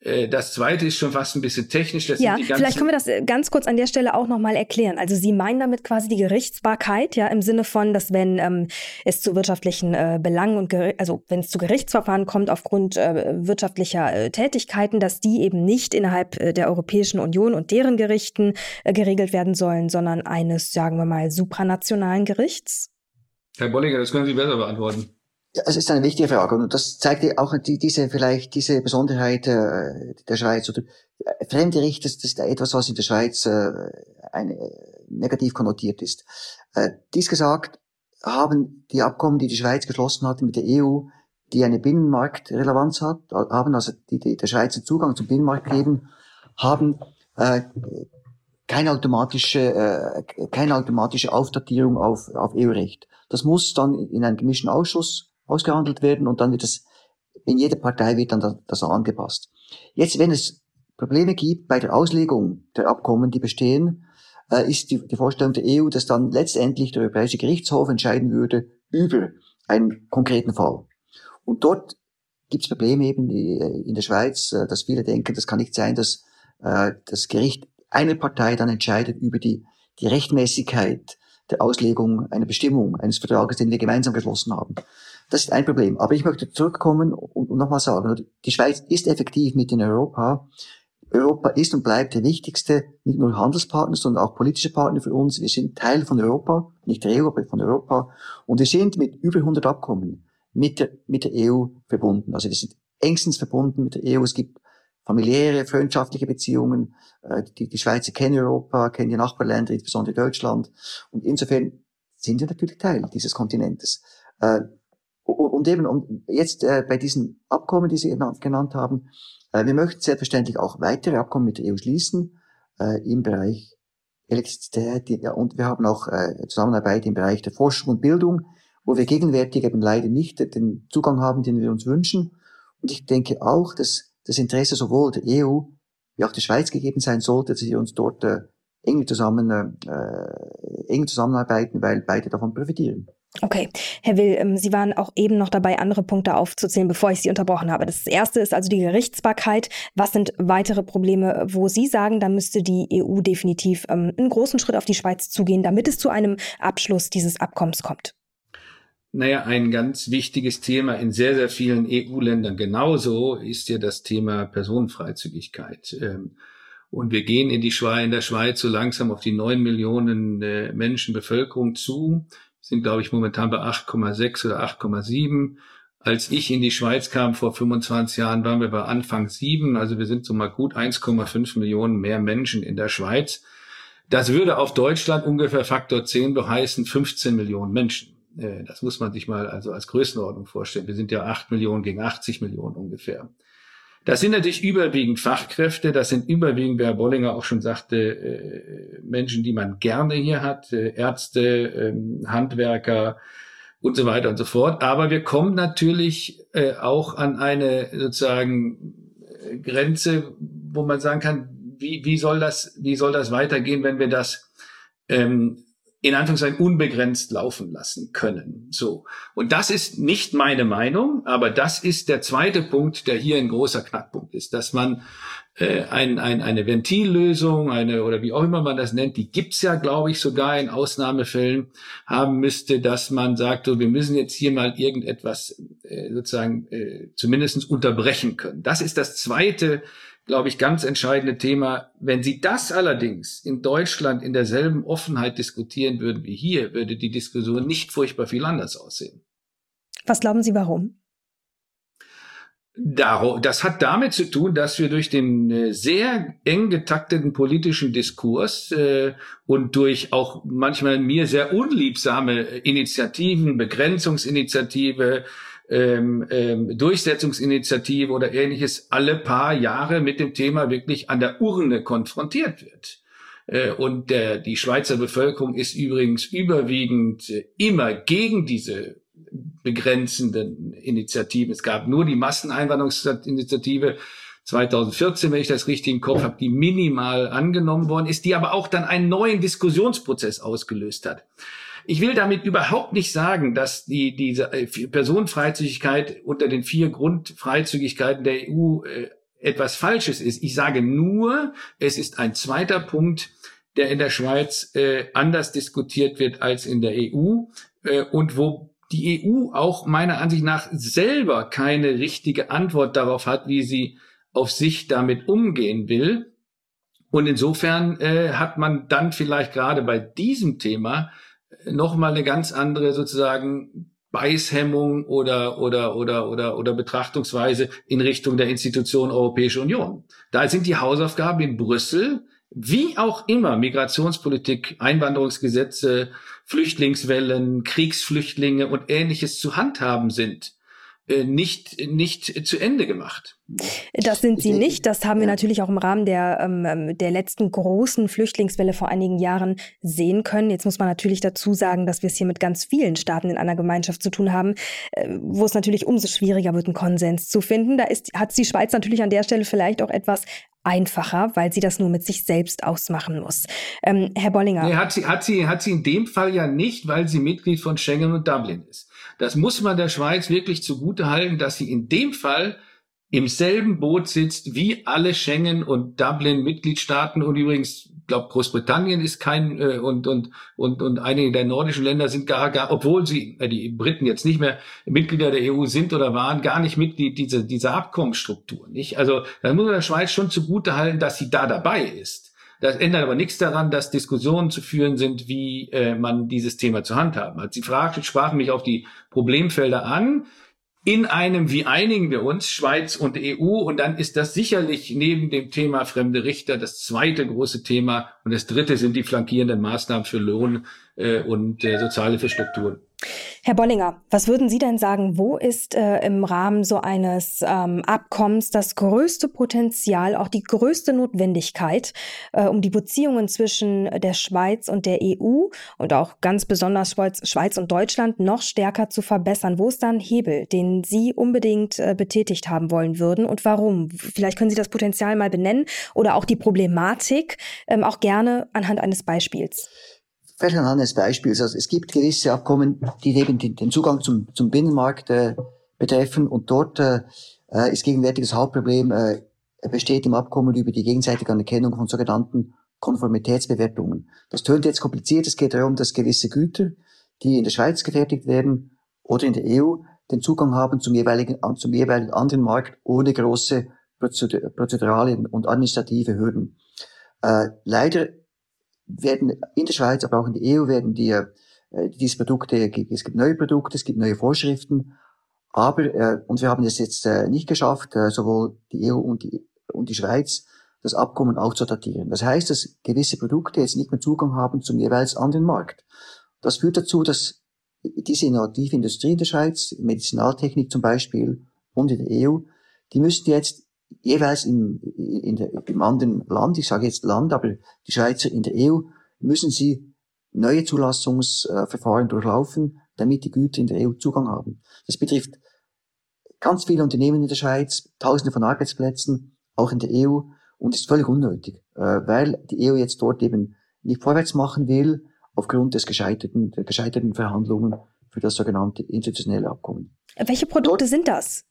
Äh, das zweite ist schon fast ein bisschen technisch. Das ja, vielleicht können wir das äh, ganz kurz an der Stelle auch nochmal erklären. Also Sie meinen damit quasi die Gerichtsbarkeit, ja, im Sinne von, dass wenn ähm, es zu wirtschaftlichen äh, Belangen und also wenn es zu Gerichtsverfahren kommt aufgrund äh, wirtschaftlicher äh, Tätigkeiten, dass die eben nicht innerhalb äh, der Europäischen Union und deren Gerichten geregelt werden sollen, sondern eines, sagen wir mal, supranationalen Gerichts? Herr Bolliger, das können Sie besser beantworten. Ja, es ist eine wichtige Frage und das zeigt auch die, diese vielleicht diese Besonderheit äh, der Schweiz oder äh, fremde Richter, das ist etwas, was in der Schweiz äh, eine, negativ konnotiert ist. Äh, dies gesagt, haben die Abkommen, die die Schweiz geschlossen hat mit der EU, die eine Binnenmarktrelevanz hat, haben also die, die der Schweiz Zugang zum Binnenmarkt geben, haben äh, keine automatische, äh, keine automatische Aufdatierung auf, auf EU-Recht. Das muss dann in einem gemischten Ausschuss ausgehandelt werden und dann wird das, in jeder Partei wird dann das, angepasst. Jetzt, wenn es Probleme gibt bei der Auslegung der Abkommen, die bestehen, äh, ist die, die Vorstellung der EU, dass dann letztendlich der Europäische Gerichtshof entscheiden würde über einen konkreten Fall. Und dort gibt es Probleme eben in der Schweiz, äh, dass viele denken, das kann nicht sein, dass äh, das Gericht eine Partei dann entscheidet über die, die Rechtmäßigkeit der Auslegung einer Bestimmung eines Vertrages, den wir gemeinsam geschlossen haben. Das ist ein Problem. Aber ich möchte zurückkommen und nochmal sagen, die Schweiz ist effektiv mit in Europa. Europa ist und bleibt der wichtigste, nicht nur Handelspartner, sondern auch politische Partner für uns. Wir sind Teil von Europa, nicht der EU, aber von Europa. Und wir sind mit über 100 Abkommen mit der, mit der EU verbunden. Also wir sind engstens verbunden mit der EU. Es gibt familiäre, freundschaftliche Beziehungen. Äh, die, die Schweizer kennen Europa, kennen die Nachbarländer, insbesondere Deutschland. Und insofern sind wir natürlich Teil dieses Kontinentes. Äh, und eben und jetzt äh, bei diesen Abkommen, die Sie genannt haben, äh, wir möchten selbstverständlich auch weitere Abkommen mit der EU schließen äh, im Bereich Elektrizität. Ja, und wir haben auch äh, Zusammenarbeit im Bereich der Forschung und Bildung, wo wir gegenwärtig eben leider nicht den Zugang haben, den wir uns wünschen. Und ich denke auch, dass das Interesse sowohl der EU wie auch der Schweiz gegeben sein sollte, dass wir uns dort äh, eng zusammen äh, eng zusammenarbeiten, weil beide davon profitieren. Okay, Herr Will, ähm, Sie waren auch eben noch dabei, andere Punkte aufzuzählen, bevor ich Sie unterbrochen habe. Das erste ist also die Gerichtsbarkeit. Was sind weitere Probleme, wo Sie sagen, da müsste die EU definitiv ähm, einen großen Schritt auf die Schweiz zugehen, damit es zu einem Abschluss dieses Abkommens kommt? Naja, ein ganz wichtiges Thema in sehr, sehr vielen EU-Ländern genauso ist ja das Thema Personenfreizügigkeit. Ähm, und wir gehen in die Schweiz, in der Schweiz so langsam auf die neun Millionen äh, Menschen Bevölkerung zu sind, glaube ich, momentan bei 8,6 oder 8,7. Als ich in die Schweiz kam vor 25 Jahren, waren wir bei Anfang 7. Also wir sind so mal gut 1,5 Millionen mehr Menschen in der Schweiz. Das würde auf Deutschland ungefähr Faktor 10 beheißen 15 Millionen Menschen. Äh, das muss man sich mal also als Größenordnung vorstellen. Wir sind ja acht Millionen gegen 80 Millionen ungefähr. Das sind natürlich überwiegend Fachkräfte, das sind überwiegend, wie Herr Bollinger auch schon sagte, äh, Menschen, die man gerne hier hat, äh, Ärzte, ähm, Handwerker und so weiter und so fort. Aber wir kommen natürlich auch an eine sozusagen Grenze, wo man sagen kann, wie, wie soll das, wie soll das weitergehen, wenn wir das ähm, in Anführungszeichen unbegrenzt laufen lassen können. So. Und das ist nicht meine Meinung, aber das ist der zweite Punkt, der hier ein großer Knackpunkt ist, dass man äh, ein, ein, eine Ventillösung, eine oder wie auch immer man das nennt, die gibt's ja, glaube ich, sogar in Ausnahmefällen haben müsste, dass man sagt, so, wir müssen jetzt hier mal irgendetwas äh, sozusagen äh, zumindest unterbrechen können. Das ist das zweite glaube ich, ganz entscheidende Thema. Wenn Sie das allerdings in Deutschland in derselben Offenheit diskutieren würden wie hier, würde die Diskussion nicht furchtbar viel anders aussehen. Was glauben Sie, warum? Das hat damit zu tun, dass wir durch den äh, sehr eng getakteten politischen Diskurs äh, und durch auch manchmal mir sehr unliebsame Initiativen, Begrenzungsinitiative, ähm, ähm, Durchsetzungsinitiative oder ähnliches alle paar Jahre mit dem Thema wirklich an der Urne konfrontiert wird. Äh, und der, die Schweizer Bevölkerung ist übrigens überwiegend äh, immer gegen diese begrenzenden Initiativen. Es gab nur die Masseneinwanderungsinitiative 2014, wenn ich das richtig im Kopf habe, die minimal angenommen worden ist, die aber auch dann einen neuen Diskussionsprozess ausgelöst hat. Ich will damit überhaupt nicht sagen, dass die, diese äh, Personenfreizügigkeit unter den vier Grundfreizügigkeiten der EU äh, etwas Falsches ist. Ich sage nur, es ist ein zweiter Punkt, der in der Schweiz äh, anders diskutiert wird als in der EU und wo die EU auch meiner Ansicht nach selber keine richtige Antwort darauf hat, wie sie auf sich damit umgehen will. Und insofern äh, hat man dann vielleicht gerade bei diesem Thema nochmal eine ganz andere sozusagen Beißhemmung oder, oder, oder, oder, oder Betrachtungsweise in Richtung der Institution Europäische Union. Da sind die Hausaufgaben in Brüssel, wie auch immer Migrationspolitik, Einwanderungsgesetze, Flüchtlingswellen, Kriegsflüchtlinge und ähnliches zu handhaben sind, nicht, nicht zu Ende gemacht. Das sind sie nicht. Das haben wir natürlich auch im Rahmen der, ähm, ähm, der letzten großen Flüchtlingswelle vor einigen Jahren sehen können. Jetzt muss man natürlich dazu sagen, dass wir es hier mit ganz vielen Staaten in einer Gemeinschaft zu tun haben, äh, wo es natürlich umso schwieriger wird, einen Konsens zu finden. Da ist, hat die Schweiz natürlich an der Stelle vielleicht auch etwas einfacher, weil sie das nur mit sich selbst ausmachen muss. Ähm, Herr Bollinger. Nee, hat sie, hat sie, hat sie in dem Fall ja nicht, weil sie Mitglied von Schengen und Dublin ist. Das muss man der Schweiz wirklich zugute halten, dass sie in dem Fall im selben Boot sitzt wie alle Schengen und Dublin Mitgliedstaaten und übrigens glaube Großbritannien ist kein äh, und und und und einige der nordischen Länder sind gar gar obwohl sie äh, die Briten jetzt nicht mehr Mitglieder der EU sind oder waren gar nicht Mitglied dieser dieser Abkommensstruktur nicht? Also da muss man der Schweiz schon zugute halten dass sie da dabei ist das ändert aber nichts daran, dass Diskussionen zu führen sind, wie äh, man dieses Thema zu handhaben hat. Sie fragten, sprachen mich auf die Problemfelder an. In einem, wie einigen wir uns, Schweiz und EU, und dann ist das sicherlich neben dem Thema fremde Richter das zweite große Thema. Und das dritte sind die flankierenden Maßnahmen für Lohn äh, und äh, soziale Strukturen. Herr Bollinger, was würden Sie denn sagen, wo ist äh, im Rahmen so eines ähm, Abkommens das größte Potenzial, auch die größte Notwendigkeit, äh, um die Beziehungen zwischen der Schweiz und der EU und auch ganz besonders Schweiz, Schweiz und Deutschland noch stärker zu verbessern? Wo ist da ein Hebel, den Sie unbedingt äh, betätigt haben wollen würden und warum? Vielleicht können Sie das Potenzial mal benennen oder auch die Problematik, ähm, auch gerne anhand eines Beispiels. Vielleicht ein anderes Beispiel. Also es gibt gewisse Abkommen, die eben den Zugang zum, zum Binnenmarkt äh, betreffen und dort äh, äh, ist gegenwärtig das Hauptproblem, äh, besteht im Abkommen über die gegenseitige Anerkennung von sogenannten Konformitätsbewertungen. Das tönt jetzt kompliziert. Es geht darum, dass gewisse Güter, die in der Schweiz gefertigt werden oder in der EU, den Zugang haben zum jeweiligen, zum jeweiligen anderen Markt ohne große prozedurale und administrative Hürden. Äh, leider werden in der Schweiz, aber auch in der EU werden die, äh, diese Produkte, es gibt neue Produkte, es gibt neue Vorschriften, aber, äh, und wir haben es jetzt äh, nicht geschafft, äh, sowohl die EU und die, und die Schweiz, das Abkommen auch zu datieren. Das heißt, dass gewisse Produkte jetzt nicht mehr Zugang haben zum jeweils anderen Markt. Das führt dazu, dass diese innovative Industrie in der Schweiz, Medizinaltechnik zum Beispiel und in der EU, die müssten jetzt jeweils im, in der, im anderen Land, ich sage jetzt Land, aber die Schweizer in der EU, müssen sie neue Zulassungsverfahren durchlaufen, damit die Güter in der EU Zugang haben. Das betrifft ganz viele Unternehmen in der Schweiz, Tausende von Arbeitsplätzen, auch in der EU, und ist völlig unnötig, äh, weil die EU jetzt dort eben nicht vorwärts machen will, aufgrund des gescheiterten, der gescheiterten Verhandlungen für das sogenannte institutionelle Abkommen. Welche Produkte dort, sind das?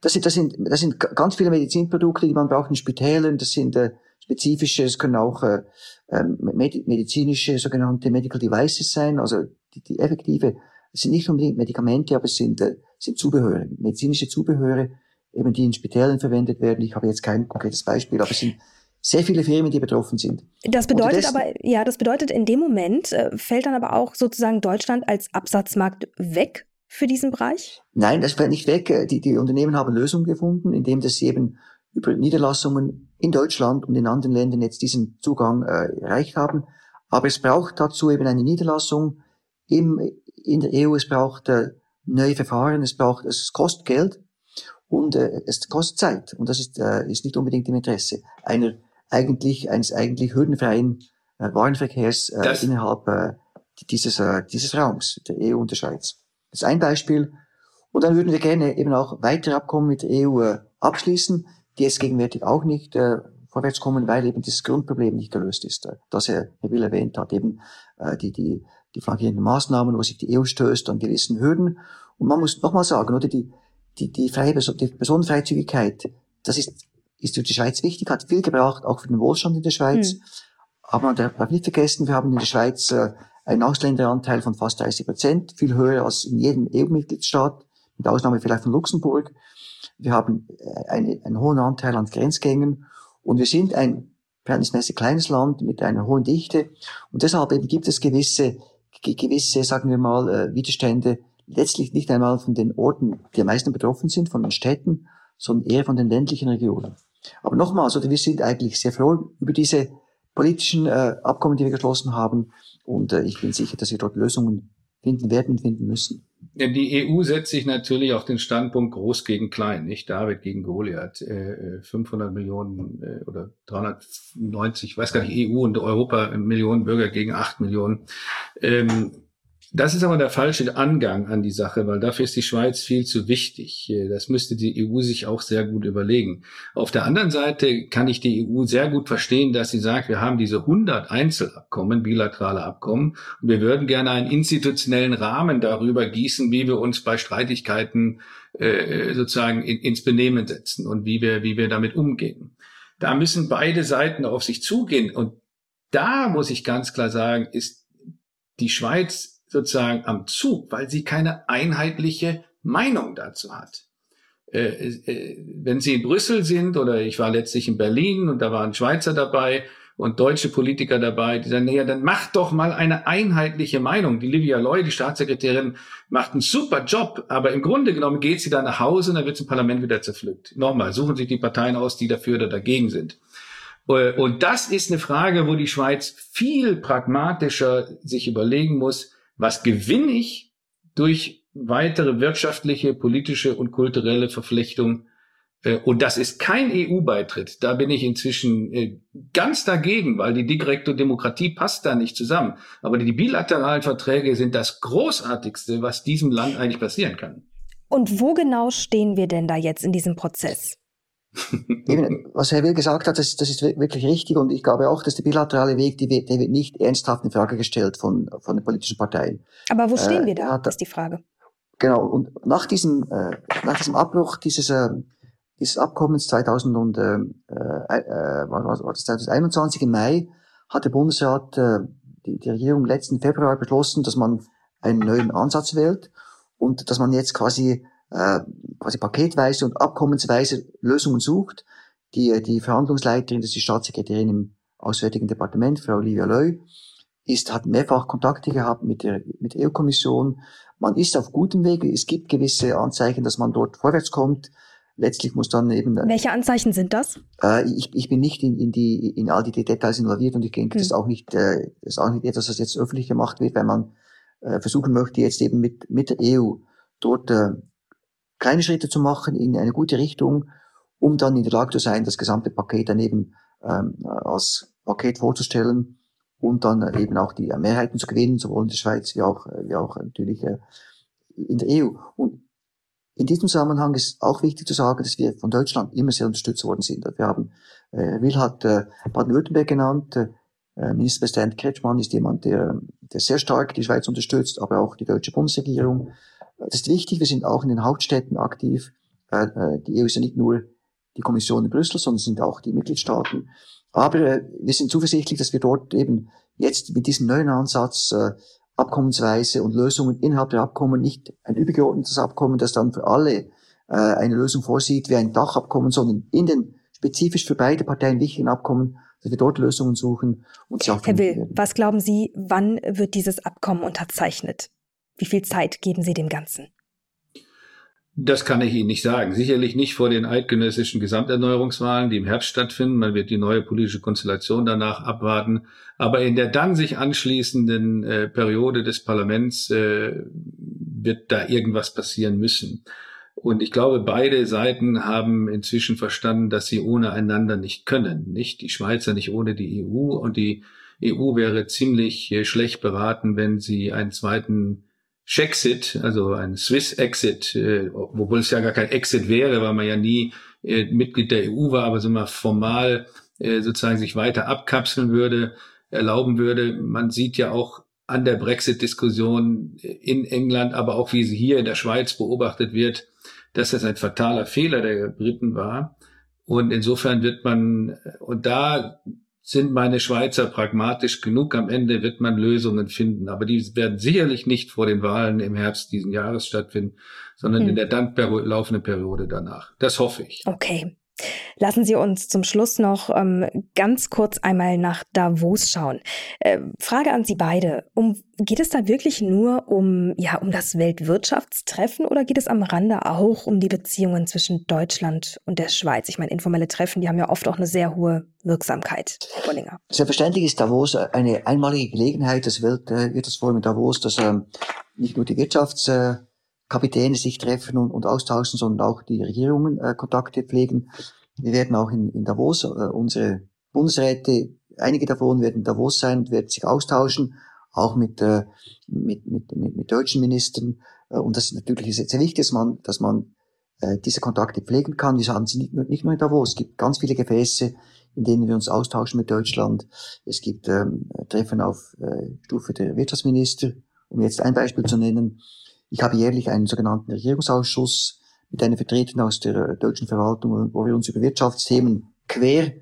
Das sind, das sind, das sind ganz viele Medizinprodukte, die man braucht in Spitälern. Das sind äh, spezifische, es können auch äh, ähm, medizinische sogenannte Medical Devices sein. Also die, die effektive, es sind nicht unbedingt Medikamente, aber es sind, äh, sind Zubehöre, medizinische Zubehöre, eben die in Spitälern verwendet werden. Ich habe jetzt kein konkretes Beispiel, aber es sind sehr viele Firmen, die betroffen sind. Das bedeutet aber, ja, das bedeutet in dem Moment äh, fällt dann aber auch sozusagen Deutschland als Absatzmarkt weg für diesen Bereich? Nein, das fällt nicht weg. Äh, die, die Unternehmen haben Lösungen gefunden, indem dass sie eben über Niederlassungen in Deutschland und in anderen Ländern jetzt diesen Zugang äh, erreicht haben. Aber es braucht dazu eben eine Niederlassung im, in der EU. Es braucht äh, neue Verfahren. Es braucht, es kostet Geld und äh, es kostet Zeit. Und das ist, äh, ist nicht unbedingt im Interesse einer eigentlich, eines eigentlich hürdenfreien äh, Warenverkehrs äh, innerhalb äh, dieses, äh, dieses Raums, der EU und der Schweiz. Das ist ein Beispiel. Und dann würden wir gerne eben auch weitere Abkommen mit der EU äh, abschließen, die jetzt gegenwärtig auch nicht äh, vorwärts kommen, weil eben dieses Grundproblem nicht gelöst ist, äh, das Herr, Herr Will erwähnt hat, eben äh, die, die, die flankierenden Maßnahmen, wo sich die EU stößt an gewissen Hürden. Und man muss nochmal sagen, oder die, die, die freie die Personenfreizügigkeit, das ist, ist für die Schweiz wichtig, hat viel gebracht, auch für den Wohlstand in der Schweiz. Hm. Aber man darf nicht vergessen, wir haben in der Schweiz äh, einen Ausländeranteil von fast 30 Prozent, viel höher als in jedem EU-Mitgliedstaat, mit Ausnahme vielleicht von Luxemburg. Wir haben äh, eine, einen hohen Anteil an Grenzgängen und wir sind ein verhältnismäßig kleines Land mit einer hohen Dichte und deshalb eben gibt es gewisse, gewisse, sagen wir mal, äh, Widerstände, letztlich nicht einmal von den Orten, die am meisten betroffen sind, von den Städten, sondern eher von den ländlichen Regionen. Aber nochmals, oder wir sind eigentlich sehr froh über diese politischen äh, Abkommen, die wir geschlossen haben. Und äh, ich bin sicher, dass wir dort Lösungen finden werden und finden müssen. Die EU setzt sich natürlich auf den Standpunkt groß gegen klein, nicht David gegen Goliath. Äh, 500 Millionen äh, oder 390, weiß gar nicht, EU und Europa Millionen Bürger gegen 8 Millionen. Ähm, das ist aber der falsche Angang an die Sache, weil dafür ist die Schweiz viel zu wichtig. Das müsste die EU sich auch sehr gut überlegen. Auf der anderen Seite kann ich die EU sehr gut verstehen, dass sie sagt, wir haben diese 100 Einzelabkommen, bilaterale Abkommen, und wir würden gerne einen institutionellen Rahmen darüber gießen, wie wir uns bei Streitigkeiten äh, sozusagen in, ins Benehmen setzen und wie wir, wie wir damit umgehen. Da müssen beide Seiten auf sich zugehen. Und da muss ich ganz klar sagen, ist die Schweiz sozusagen am Zug, weil sie keine einheitliche Meinung dazu hat. Äh, äh, wenn Sie in Brüssel sind oder ich war letztlich in Berlin und da waren Schweizer dabei und deutsche Politiker dabei, die sagen, naja, dann macht doch mal eine einheitliche Meinung. Die Livia Loy, die Staatssekretärin, macht einen super Job, aber im Grunde genommen geht sie dann nach Hause und dann wird im Parlament wieder zerpflückt. Nochmal, suchen sich die Parteien aus, die dafür oder dagegen sind. Äh, und das ist eine Frage, wo die Schweiz viel pragmatischer sich überlegen muss, was gewinne ich durch weitere wirtschaftliche, politische und kulturelle Verflechtung? Äh, und das ist kein EU-Beitritt. Da bin ich inzwischen äh, ganz dagegen, weil die direkte Demokratie passt da nicht zusammen. Aber die bilateralen Verträge sind das Großartigste, was diesem Land eigentlich passieren kann. Und wo genau stehen wir denn da jetzt in diesem Prozess? Eben, was Herr Will gesagt hat, das, das, ist wirklich richtig und ich glaube auch, dass der bilaterale Weg, die der wird nicht ernsthaft in Frage gestellt von, von den politischen Parteien. Aber wo stehen äh, wir da, ist die Frage. Genau, und nach diesem, äh, nach diesem Abbruch dieses, äh, dieses Abkommens 2000 und, äh, äh, was war das, 2021 im Mai hat der Bundesrat, äh, die, die Regierung letzten Februar beschlossen, dass man einen neuen Ansatz wählt und dass man jetzt quasi äh, quasi paketweise und abkommensweise Lösungen sucht. Die, die Verhandlungsleiterin, das ist die Staatssekretärin im Auswärtigen Departement, Frau Livia Löy, ist, hat mehrfach Kontakte gehabt mit der, mit der EU-Kommission. Man ist auf gutem Wege. Es gibt gewisse Anzeichen, dass man dort vorwärts kommt. Letztlich muss dann eben. Welche Anzeichen sind das? Äh, ich, ich bin nicht in, in, die, in all die Details involviert und ich denke, hm. das ist auch nicht, äh, das ist auch nicht etwas, was jetzt öffentlich gemacht wird, weil man äh, versuchen möchte, jetzt eben mit, mit der EU dort äh, kleine Schritte zu machen in eine gute Richtung, um dann in der Lage zu sein, das gesamte Paket dann eben ähm, als Paket vorzustellen und dann eben auch die Mehrheiten zu gewinnen, sowohl in der Schweiz wie auch, wie auch natürlich äh, in der EU. Und in diesem Zusammenhang ist auch wichtig zu sagen, dass wir von Deutschland immer sehr unterstützt worden sind. Wir haben, äh, Will hat äh, Baden-Württemberg genannt, äh, Ministerpräsident Kretschmann ist jemand, der, der sehr stark die Schweiz unterstützt, aber auch die deutsche Bundesregierung. Das ist wichtig, wir sind auch in den Hauptstädten aktiv. Äh, äh die EU ist ja nicht nur die Kommission in Brüssel, sondern sind auch die Mitgliedstaaten. Aber äh, wir sind zuversichtlich, dass wir dort eben jetzt mit diesem neuen Ansatz Abkommensweise und Lösungen innerhalb der Abkommen, nicht ein übergeordnetes Abkommen, das dann für alle eine Lösung vorsieht, wie ein Dachabkommen, sondern in den spezifisch für beide Parteien wichtigen Abkommen, dass wir dort Lösungen suchen und sie auch Herr Will, was glauben Sie, wann wird dieses Abkommen unterzeichnet? Wie viel Zeit geben Sie dem Ganzen? Das kann ich Ihnen nicht sagen. Sicherlich nicht vor den eidgenössischen Gesamterneuerungswahlen, die im Herbst stattfinden. Man wird die neue politische Konstellation danach abwarten. Aber in der dann sich anschließenden äh, Periode des Parlaments äh, wird da irgendwas passieren müssen. Und ich glaube, beide Seiten haben inzwischen verstanden, dass sie ohne einander nicht können. Nicht die Schweizer nicht ohne die EU. Und die EU wäre ziemlich äh, schlecht beraten, wenn sie einen zweiten Schexit, also ein Swiss Exit, äh, obwohl es ja gar kein Exit wäre, weil man ja nie äh, Mitglied der EU war, aber so mal formal äh, sozusagen sich weiter abkapseln würde, erlauben würde. Man sieht ja auch an der Brexit-Diskussion in England, aber auch wie sie hier in der Schweiz beobachtet wird, dass das ein fataler Fehler der Briten war. Und insofern wird man, und da sind meine Schweizer pragmatisch genug. Am Ende wird man Lösungen finden. Aber die werden sicherlich nicht vor den Wahlen im Herbst diesen Jahres stattfinden, sondern hm. in der dann laufenden Periode danach. Das hoffe ich. Okay. Lassen Sie uns zum Schluss noch ähm, ganz kurz einmal nach Davos schauen. Äh, Frage an Sie beide. Um, geht es da wirklich nur um, ja, um das Weltwirtschaftstreffen oder geht es am Rande auch um die Beziehungen zwischen Deutschland und der Schweiz? Ich meine, informelle Treffen, die haben ja oft auch eine sehr hohe Wirksamkeit. Herr Bollinger. Selbstverständlich ist Davos eine einmalige Gelegenheit, das Welt, äh, in Davos, dass ähm, nicht nur die Wirtschafts- äh, Kapitäne sich treffen und, und austauschen, sondern auch die Regierungen äh, Kontakte pflegen. Wir werden auch in, in Davos, äh, unsere Bundesräte, einige davon werden in Davos sein werden sich austauschen, auch mit, äh, mit, mit, mit, mit deutschen Ministern. Äh, und das ist natürlich sehr, sehr wichtig, dass man, dass man äh, diese Kontakte pflegen kann. Wir haben sie nicht nur, nicht nur in Davos. Es gibt ganz viele Gefäße, in denen wir uns austauschen mit Deutschland. Es gibt ähm, Treffen auf äh, Stufe der Wirtschaftsminister, um jetzt ein Beispiel zu nennen. Ich habe jährlich einen sogenannten Regierungsausschuss mit einer Vertretung aus der deutschen Verwaltung, wo wir uns über Wirtschaftsthemen quer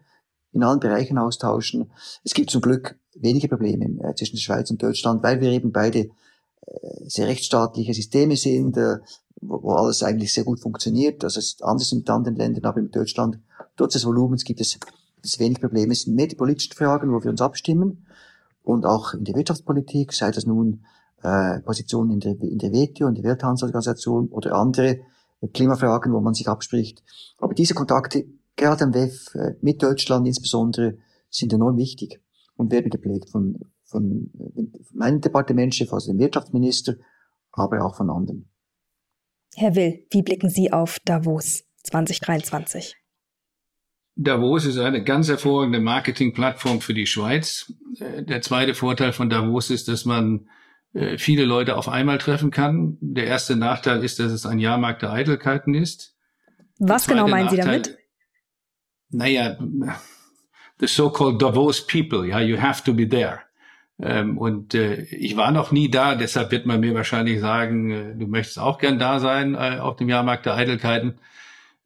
in allen Bereichen austauschen. Es gibt zum Glück wenige Probleme äh, zwischen der Schweiz und Deutschland, weil wir eben beide äh, sehr rechtsstaatliche Systeme sind, äh, wo, alles eigentlich sehr gut funktioniert. Das ist anders mit anderen Ländern, aber mit Deutschland, trotz des Volumens gibt es, es wenig Probleme. Es sind mehr die politischen Fragen, wo wir uns abstimmen und auch in der Wirtschaftspolitik, sei das nun äh, Positionen in der, in der WTO, in der Welthandelsorganisation oder andere Klimafragen, wo man sich abspricht. Aber diese Kontakte, gerade am WEF, äh, mit Deutschland insbesondere, sind enorm wichtig und werden gepflegt von, von, von meinem Departementchef, also dem Wirtschaftsminister, aber auch von anderen. Herr Will, wie blicken Sie auf Davos 2023? Davos ist eine ganz hervorragende Marketingplattform für die Schweiz. Äh, der zweite Vorteil von Davos ist, dass man äh, viele Leute auf einmal treffen kann. Der erste Nachteil ist, dass es ein Jahrmarkt der Eitelkeiten ist. Was genau meinen Nachteil, Sie damit? Naja, the so-called Davos people, ja, you have to be there. Ähm, und äh, ich war noch nie da, deshalb wird man mir wahrscheinlich sagen, äh, du möchtest auch gern da sein äh, auf dem Jahrmarkt der Eitelkeiten.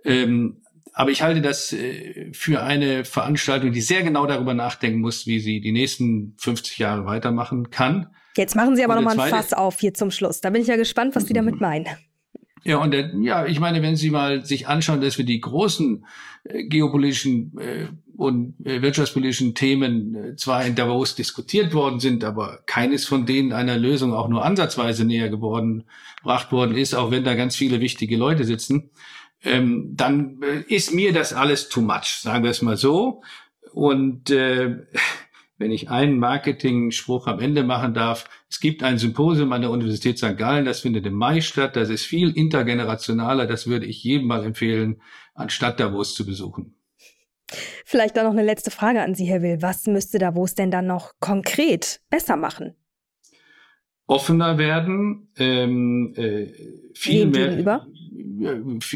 Ähm, aber ich halte das äh, für eine Veranstaltung, die sehr genau darüber nachdenken muss, wie sie die nächsten 50 Jahre weitermachen kann. Jetzt machen Sie aber nochmal ein Fass auf hier zum Schluss. Da bin ich ja gespannt, was Sie damit meinen. Ja, und der, ja, ich meine, wenn Sie mal sich anschauen, dass wir die großen äh, geopolitischen äh, und äh, wirtschaftspolitischen Themen äh, zwar in Davos diskutiert worden sind, aber keines von denen einer Lösung auch nur ansatzweise näher geworden, gebracht worden ist, auch wenn da ganz viele wichtige Leute sitzen, ähm, dann äh, ist mir das alles too much, sagen wir es mal so. Und äh, wenn ich einen Marketing-Spruch am Ende machen darf, Es gibt ein Symposium an der Universität St. Gallen, das findet im Mai statt. Das ist viel intergenerationaler. Das würde ich jedem mal empfehlen, anstatt Davos zu besuchen. Vielleicht dann noch eine letzte Frage an Sie, Herr Will. Was müsste Davos denn dann noch konkret besser machen? Offener werden, ähm, äh, viel Wem mehr gegenüber?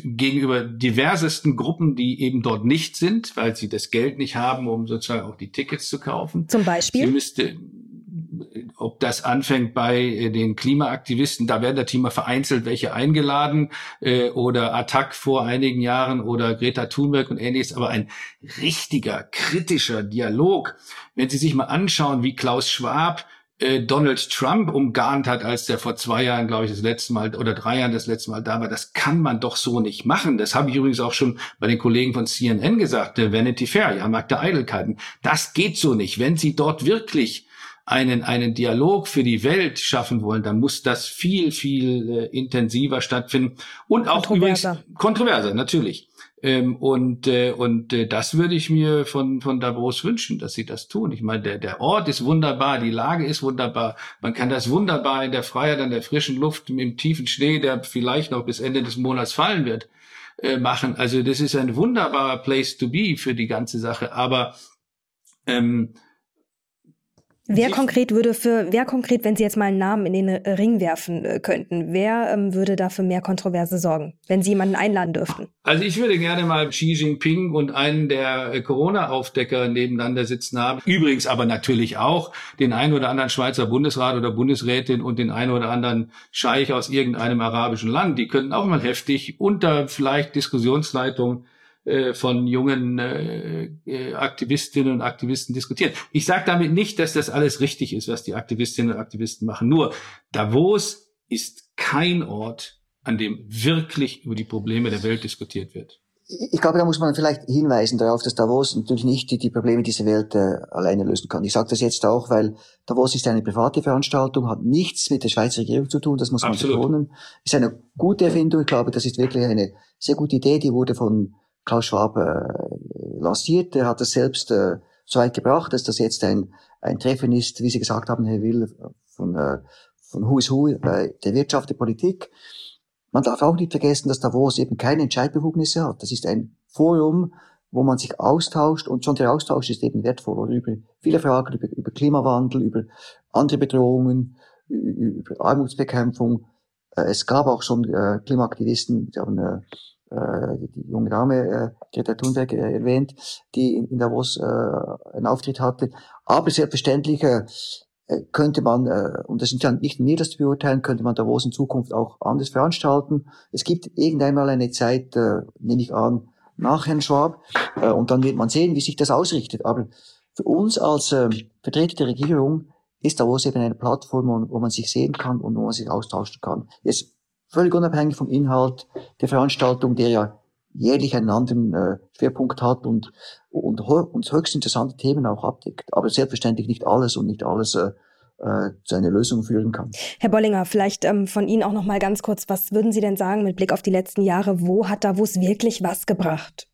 gegenüber diversesten Gruppen, die eben dort nicht sind, weil sie das Geld nicht haben, um sozusagen auch die Tickets zu kaufen. Zum Sie Beispiel? müsste, ob das anfängt bei äh, den Klimaaktivisten, da werden natürlich mal vereinzelt welche eingeladen äh, oder Attac vor einigen Jahren oder Greta Thunberg und ähnliches, aber ein richtiger kritischer Dialog, wenn Sie sich mal anschauen, wie Klaus Schwab äh, Donald Trump umgarnt hat, als der vor zwei Jahren, glaube ich, das letzte Mal oder drei Jahren das letzte Mal da war. Das kann man doch so nicht machen. Das habe ich übrigens auch schon bei den Kollegen von CNN gesagt, der Vanity Fair, ja, Markt der Eitelkeiten. Das geht so nicht. Wenn Sie dort wirklich einen, einen Dialog für die Welt schaffen wollen, dann muss das viel, viel äh, intensiver stattfinden und auch Kontroverser. übrigens kontroverser, natürlich. Ähm, und äh, und äh, das würde ich mir von von Davos wünschen, dass sie das tun. Ich meine, der der Ort ist wunderbar, die Lage ist wunderbar. Man kann das wunderbar in der Freiheit, an der frischen Luft, im tiefen Schnee, der vielleicht noch bis Ende des Monats fallen wird, äh, machen. Also das ist ein wunderbarer Place to be für die ganze Sache. Aber ähm, Wer Sie- konkret würde für, wer konkret, wenn Sie jetzt mal einen Namen in den Ring werfen äh, könnten, wer ähm, würde da für mehr Kontroverse sorgen, wenn Sie jemanden einladen dürften? Also ich würde gerne mal Xi Jinping und einen der äh, Corona-Aufdecker nebeneinander sitzen haben. Übrigens aber natürlich auch den einen oder anderen Schweizer Bundesrat oder Bundesrätin und den einen oder anderen Scheich aus irgendeinem arabischen Land. Die könnten auch mal heftig unter vielleicht Diskussionsleitung von jungen äh, äh, Aktivistinnen und Aktivisten diskutieren. Ich sage damit nicht, dass das alles richtig ist, was die Aktivistinnen und Aktivisten machen. Nur Davos ist kein Ort, an dem wirklich über die Probleme der Welt diskutiert wird. Ich glaube, da muss man vielleicht hinweisen darauf, dass Davos natürlich nicht die, die Probleme dieser Welt äh, alleine lösen kann. Ich sage das jetzt auch, weil Davos ist eine private Veranstaltung, hat nichts mit der Schweizer Regierung zu tun, das muss man Absolut. betonen. Ist eine gute Erfindung, ich glaube, das ist wirklich eine sehr gute Idee, die wurde von Klaus Schwab äh, lanciert. Er hat das selbst äh, so weit gebracht, dass das jetzt ein, ein Treffen ist, wie Sie gesagt haben, Herr Will, von, äh, von Who is Who äh, der Wirtschaft, der Politik. Man darf auch nicht vergessen, dass Davos eben keine Entscheidbefugnisse hat. Das ist ein Forum, wo man sich austauscht und schon der Austausch ist eben wertvoll oder über viele Fragen, über, über Klimawandel, über andere Bedrohungen, über Armutsbekämpfung. Äh, Es gab auch schon äh, Klimaaktivisten, die haben äh, die junge Dame äh, Greta Thunberg äh, erwähnt, die in, in Davos äh, einen Auftritt hatte. Aber selbstverständlich äh, äh, könnte man, äh, und das sind ja nicht mir das zu beurteilen, könnte man Davos in Zukunft auch anders veranstalten. Es gibt irgendeinmal eine Zeit, äh, nehme ich an, nach Herrn Schwab, äh, und dann wird man sehen, wie sich das ausrichtet. Aber für uns als äh, Vertreter der Regierung ist Davos eben eine Plattform, wo, wo man sich sehen kann und wo man sich austauschen kann. Jetzt völlig unabhängig vom Inhalt der Veranstaltung, der ja jährlich einen anderen äh, Schwerpunkt hat und, und, und höchst interessante Themen auch abdeckt. Aber selbstverständlich nicht alles und nicht alles äh, äh, zu einer Lösung führen kann. Herr Bollinger, vielleicht ähm, von Ihnen auch noch mal ganz kurz, was würden Sie denn sagen mit Blick auf die letzten Jahre? Wo hat Davos wirklich was gebracht?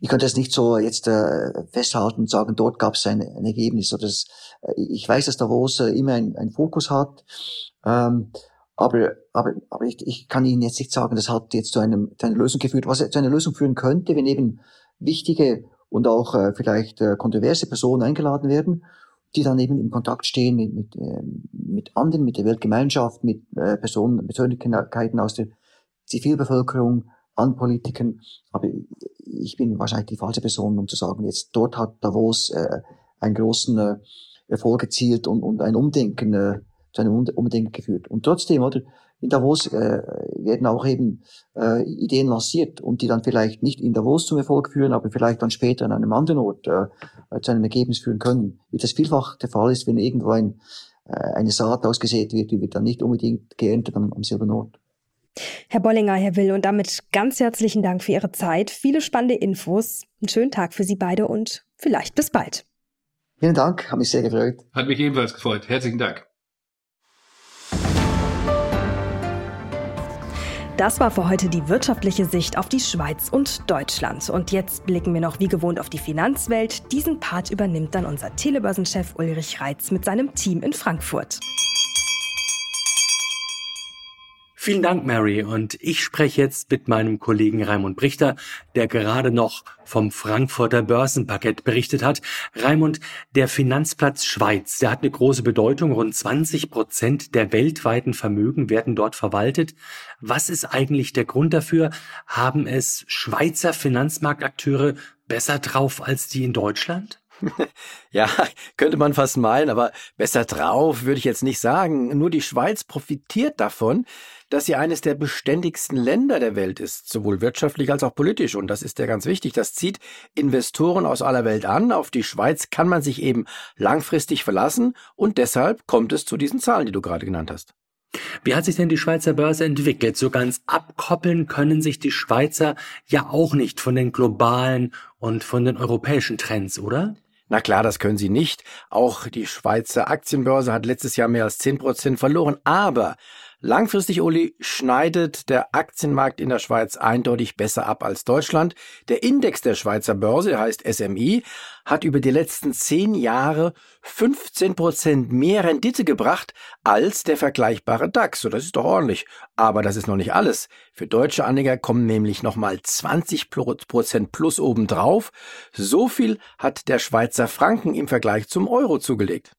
Ich könnte das nicht so jetzt äh, festhalten und sagen, dort gab es ein, ein Ergebnis. Oder das, äh, ich weiß, dass Davos äh, immer ein, ein Fokus hat, ähm, aber, aber, aber ich, ich kann Ihnen jetzt nicht sagen, das hat jetzt zu, einem, zu einer Lösung geführt. Was zu einer Lösung führen könnte, wenn eben wichtige und auch äh, vielleicht äh, kontroverse Personen eingeladen werden, die dann eben in Kontakt stehen mit, mit, äh, mit anderen, mit der Weltgemeinschaft, mit äh, Personen, Persönlichkeiten aus der Zivilbevölkerung, an Politikern. Aber ich bin wahrscheinlich die falsche Person, um zu sagen, jetzt dort hat Davos äh, einen großen äh, Erfolg erzielt und, und ein Umdenken, äh, zu einem Um- Umdenken geführt. Und trotzdem, oder, in Davos äh, werden auch eben äh, Ideen lanciert und die dann vielleicht nicht in Davos zum Erfolg führen, aber vielleicht dann später an einem anderen Ort äh, äh, zu einem Ergebnis führen können. Wie das vielfach der Fall ist, wenn irgendwo ein, äh, eine Saat ausgesät wird, die wird dann nicht unbedingt geerntet am, am selben Ort. Herr Bollinger, Herr Will, und damit ganz herzlichen Dank für Ihre Zeit, viele spannende Infos, einen schönen Tag für Sie beide und vielleicht bis bald. Vielen Dank, hat mich sehr gefreut. Hat mich ebenfalls gefreut. Herzlichen Dank. Das war für heute die wirtschaftliche Sicht auf die Schweiz und Deutschland. Und jetzt blicken wir noch wie gewohnt auf die Finanzwelt. Diesen Part übernimmt dann unser Telebörsenchef Ulrich Reitz mit seinem Team in Frankfurt. Vielen Dank, Mary. Und ich spreche jetzt mit meinem Kollegen Raimund Brichter, der gerade noch vom Frankfurter Börsenpaket berichtet hat. Raimund, der Finanzplatz Schweiz, der hat eine große Bedeutung. Rund 20 Prozent der weltweiten Vermögen werden dort verwaltet. Was ist eigentlich der Grund dafür? Haben es Schweizer Finanzmarktakteure besser drauf als die in Deutschland? Ja, könnte man fast meinen, aber besser drauf würde ich jetzt nicht sagen. Nur die Schweiz profitiert davon, dass sie eines der beständigsten Länder der Welt ist, sowohl wirtschaftlich als auch politisch. Und das ist ja ganz wichtig. Das zieht Investoren aus aller Welt an. Auf die Schweiz kann man sich eben langfristig verlassen. Und deshalb kommt es zu diesen Zahlen, die du gerade genannt hast. Wie hat sich denn die Schweizer Börse entwickelt? So ganz abkoppeln können sich die Schweizer ja auch nicht von den globalen und von den europäischen Trends, oder? Na klar, das können sie nicht. Auch die Schweizer Aktienbörse hat letztes Jahr mehr als 10 Prozent verloren. Aber Langfristig, Uli, schneidet der Aktienmarkt in der Schweiz eindeutig besser ab als Deutschland. Der Index der Schweizer Börse, der heißt SMI, hat über die letzten zehn Jahre 15 Prozent mehr Rendite gebracht als der vergleichbare DAX. So, das ist doch ordentlich. Aber das ist noch nicht alles. Für deutsche Anleger kommen nämlich nochmal 20 Prozent plus obendrauf. So viel hat der Schweizer Franken im Vergleich zum Euro zugelegt.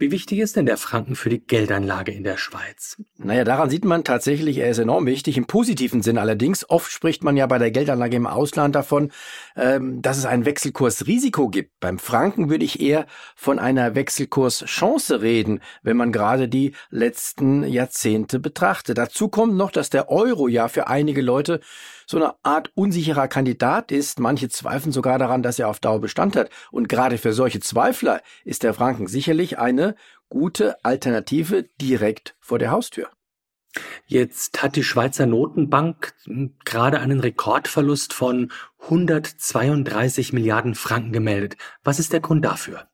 Wie wichtig ist denn der Franken für die Geldanlage in der Schweiz? Naja, daran sieht man tatsächlich, er ist enorm wichtig, im positiven Sinn allerdings. Oft spricht man ja bei der Geldanlage im Ausland davon, ähm, dass es ein Wechselkursrisiko gibt. Beim Franken würde ich eher von einer Wechselkurschance reden, wenn man gerade die letzten Jahrzehnte betrachtet. Dazu kommt noch, dass der Euro ja für einige Leute so eine Art unsicherer Kandidat ist. Manche zweifeln sogar daran, dass er auf Dauer Bestand hat. Und gerade für solche Zweifler ist der Franken sicherlich eine gute Alternative direkt vor der Haustür. Jetzt hat die Schweizer Notenbank gerade einen Rekordverlust von 132 Milliarden Franken gemeldet. Was ist der Grund dafür?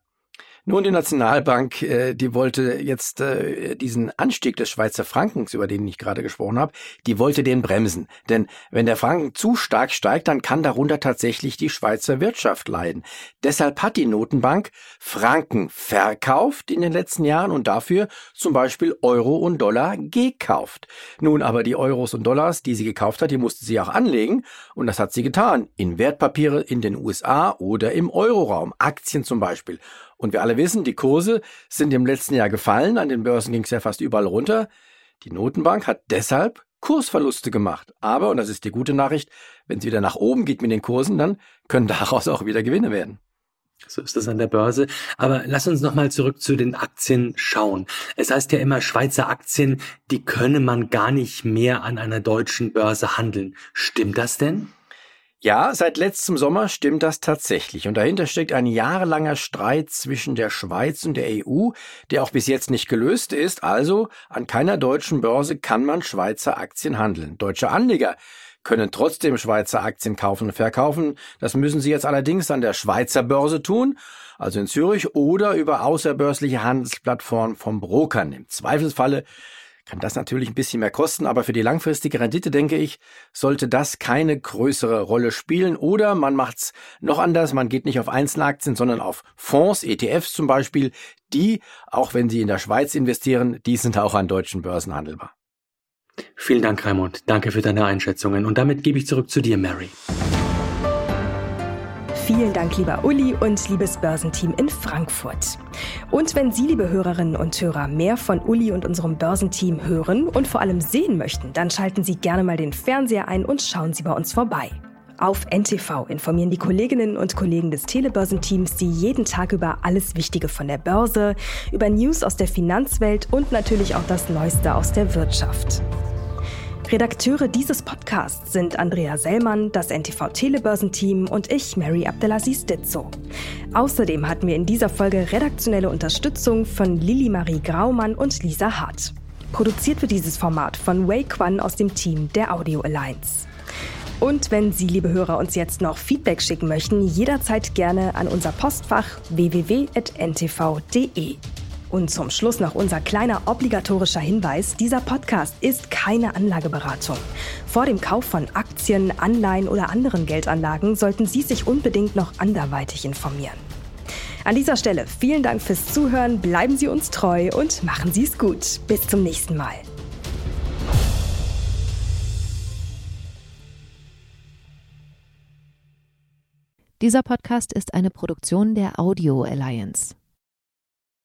Nun, die Nationalbank, äh, die wollte jetzt äh, diesen Anstieg des Schweizer Frankens, über den ich gerade gesprochen habe, die wollte den bremsen. Denn wenn der Franken zu stark steigt, dann kann darunter tatsächlich die Schweizer Wirtschaft leiden. Deshalb hat die Notenbank Franken verkauft in den letzten Jahren und dafür zum Beispiel Euro und Dollar gekauft. Nun aber die Euros und Dollars, die sie gekauft hat, die musste sie auch anlegen und das hat sie getan. In Wertpapiere in den USA oder im Euroraum, Aktien zum Beispiel. Und wir alle wissen, die Kurse sind im letzten Jahr gefallen, an den Börsen ging es ja fast überall runter. Die Notenbank hat deshalb Kursverluste gemacht. Aber, und das ist die gute Nachricht, wenn es wieder nach oben geht mit den Kursen, dann können daraus auch wieder Gewinne werden. So ist das an der Börse. Aber lass uns nochmal zurück zu den Aktien schauen. Es heißt ja immer, Schweizer Aktien, die könne man gar nicht mehr an einer deutschen Börse handeln. Stimmt das denn? Ja, seit letztem Sommer stimmt das tatsächlich. Und dahinter steckt ein jahrelanger Streit zwischen der Schweiz und der EU, der auch bis jetzt nicht gelöst ist. Also an keiner deutschen Börse kann man Schweizer Aktien handeln. Deutsche Anleger können trotzdem Schweizer Aktien kaufen und verkaufen. Das müssen sie jetzt allerdings an der Schweizer Börse tun, also in Zürich oder über außerbörsliche Handelsplattformen vom Brokern. Im Zweifelsfalle kann das natürlich ein bisschen mehr kosten, aber für die langfristige Rendite, denke ich, sollte das keine größere Rolle spielen. Oder man macht's noch anders, man geht nicht auf Einzelaktien, sondern auf Fonds, ETFs zum Beispiel, die, auch wenn sie in der Schweiz investieren, die sind auch an deutschen Börsen handelbar. Vielen Dank, Raimund. Danke für deine Einschätzungen. Und damit gebe ich zurück zu dir, Mary. Vielen Dank, lieber Uli und liebes Börsenteam in Frankfurt. Und wenn Sie, liebe Hörerinnen und Hörer, mehr von Uli und unserem Börsenteam hören und vor allem sehen möchten, dann schalten Sie gerne mal den Fernseher ein und schauen Sie bei uns vorbei. Auf NTV informieren die Kolleginnen und Kollegen des Telebörsenteams Sie jeden Tag über alles Wichtige von der Börse, über News aus der Finanzwelt und natürlich auch das Neueste aus der Wirtschaft. Redakteure dieses Podcasts sind Andrea Sellmann, das NTV Telebörsenteam und ich, Mary Abdelaziz Ditzo. Außerdem hatten wir in dieser Folge redaktionelle Unterstützung von Lili Marie Graumann und Lisa Hart. Produziert wird dieses Format von Wei Quan aus dem Team der Audio Alliance. Und wenn Sie, liebe Hörer, uns jetzt noch Feedback schicken möchten, jederzeit gerne an unser Postfach www.ntv.de. Und zum Schluss noch unser kleiner obligatorischer Hinweis. Dieser Podcast ist keine Anlageberatung. Vor dem Kauf von Aktien, Anleihen oder anderen Geldanlagen sollten Sie sich unbedingt noch anderweitig informieren. An dieser Stelle vielen Dank fürs Zuhören, bleiben Sie uns treu und machen Sie es gut. Bis zum nächsten Mal. Dieser Podcast ist eine Produktion der Audio Alliance.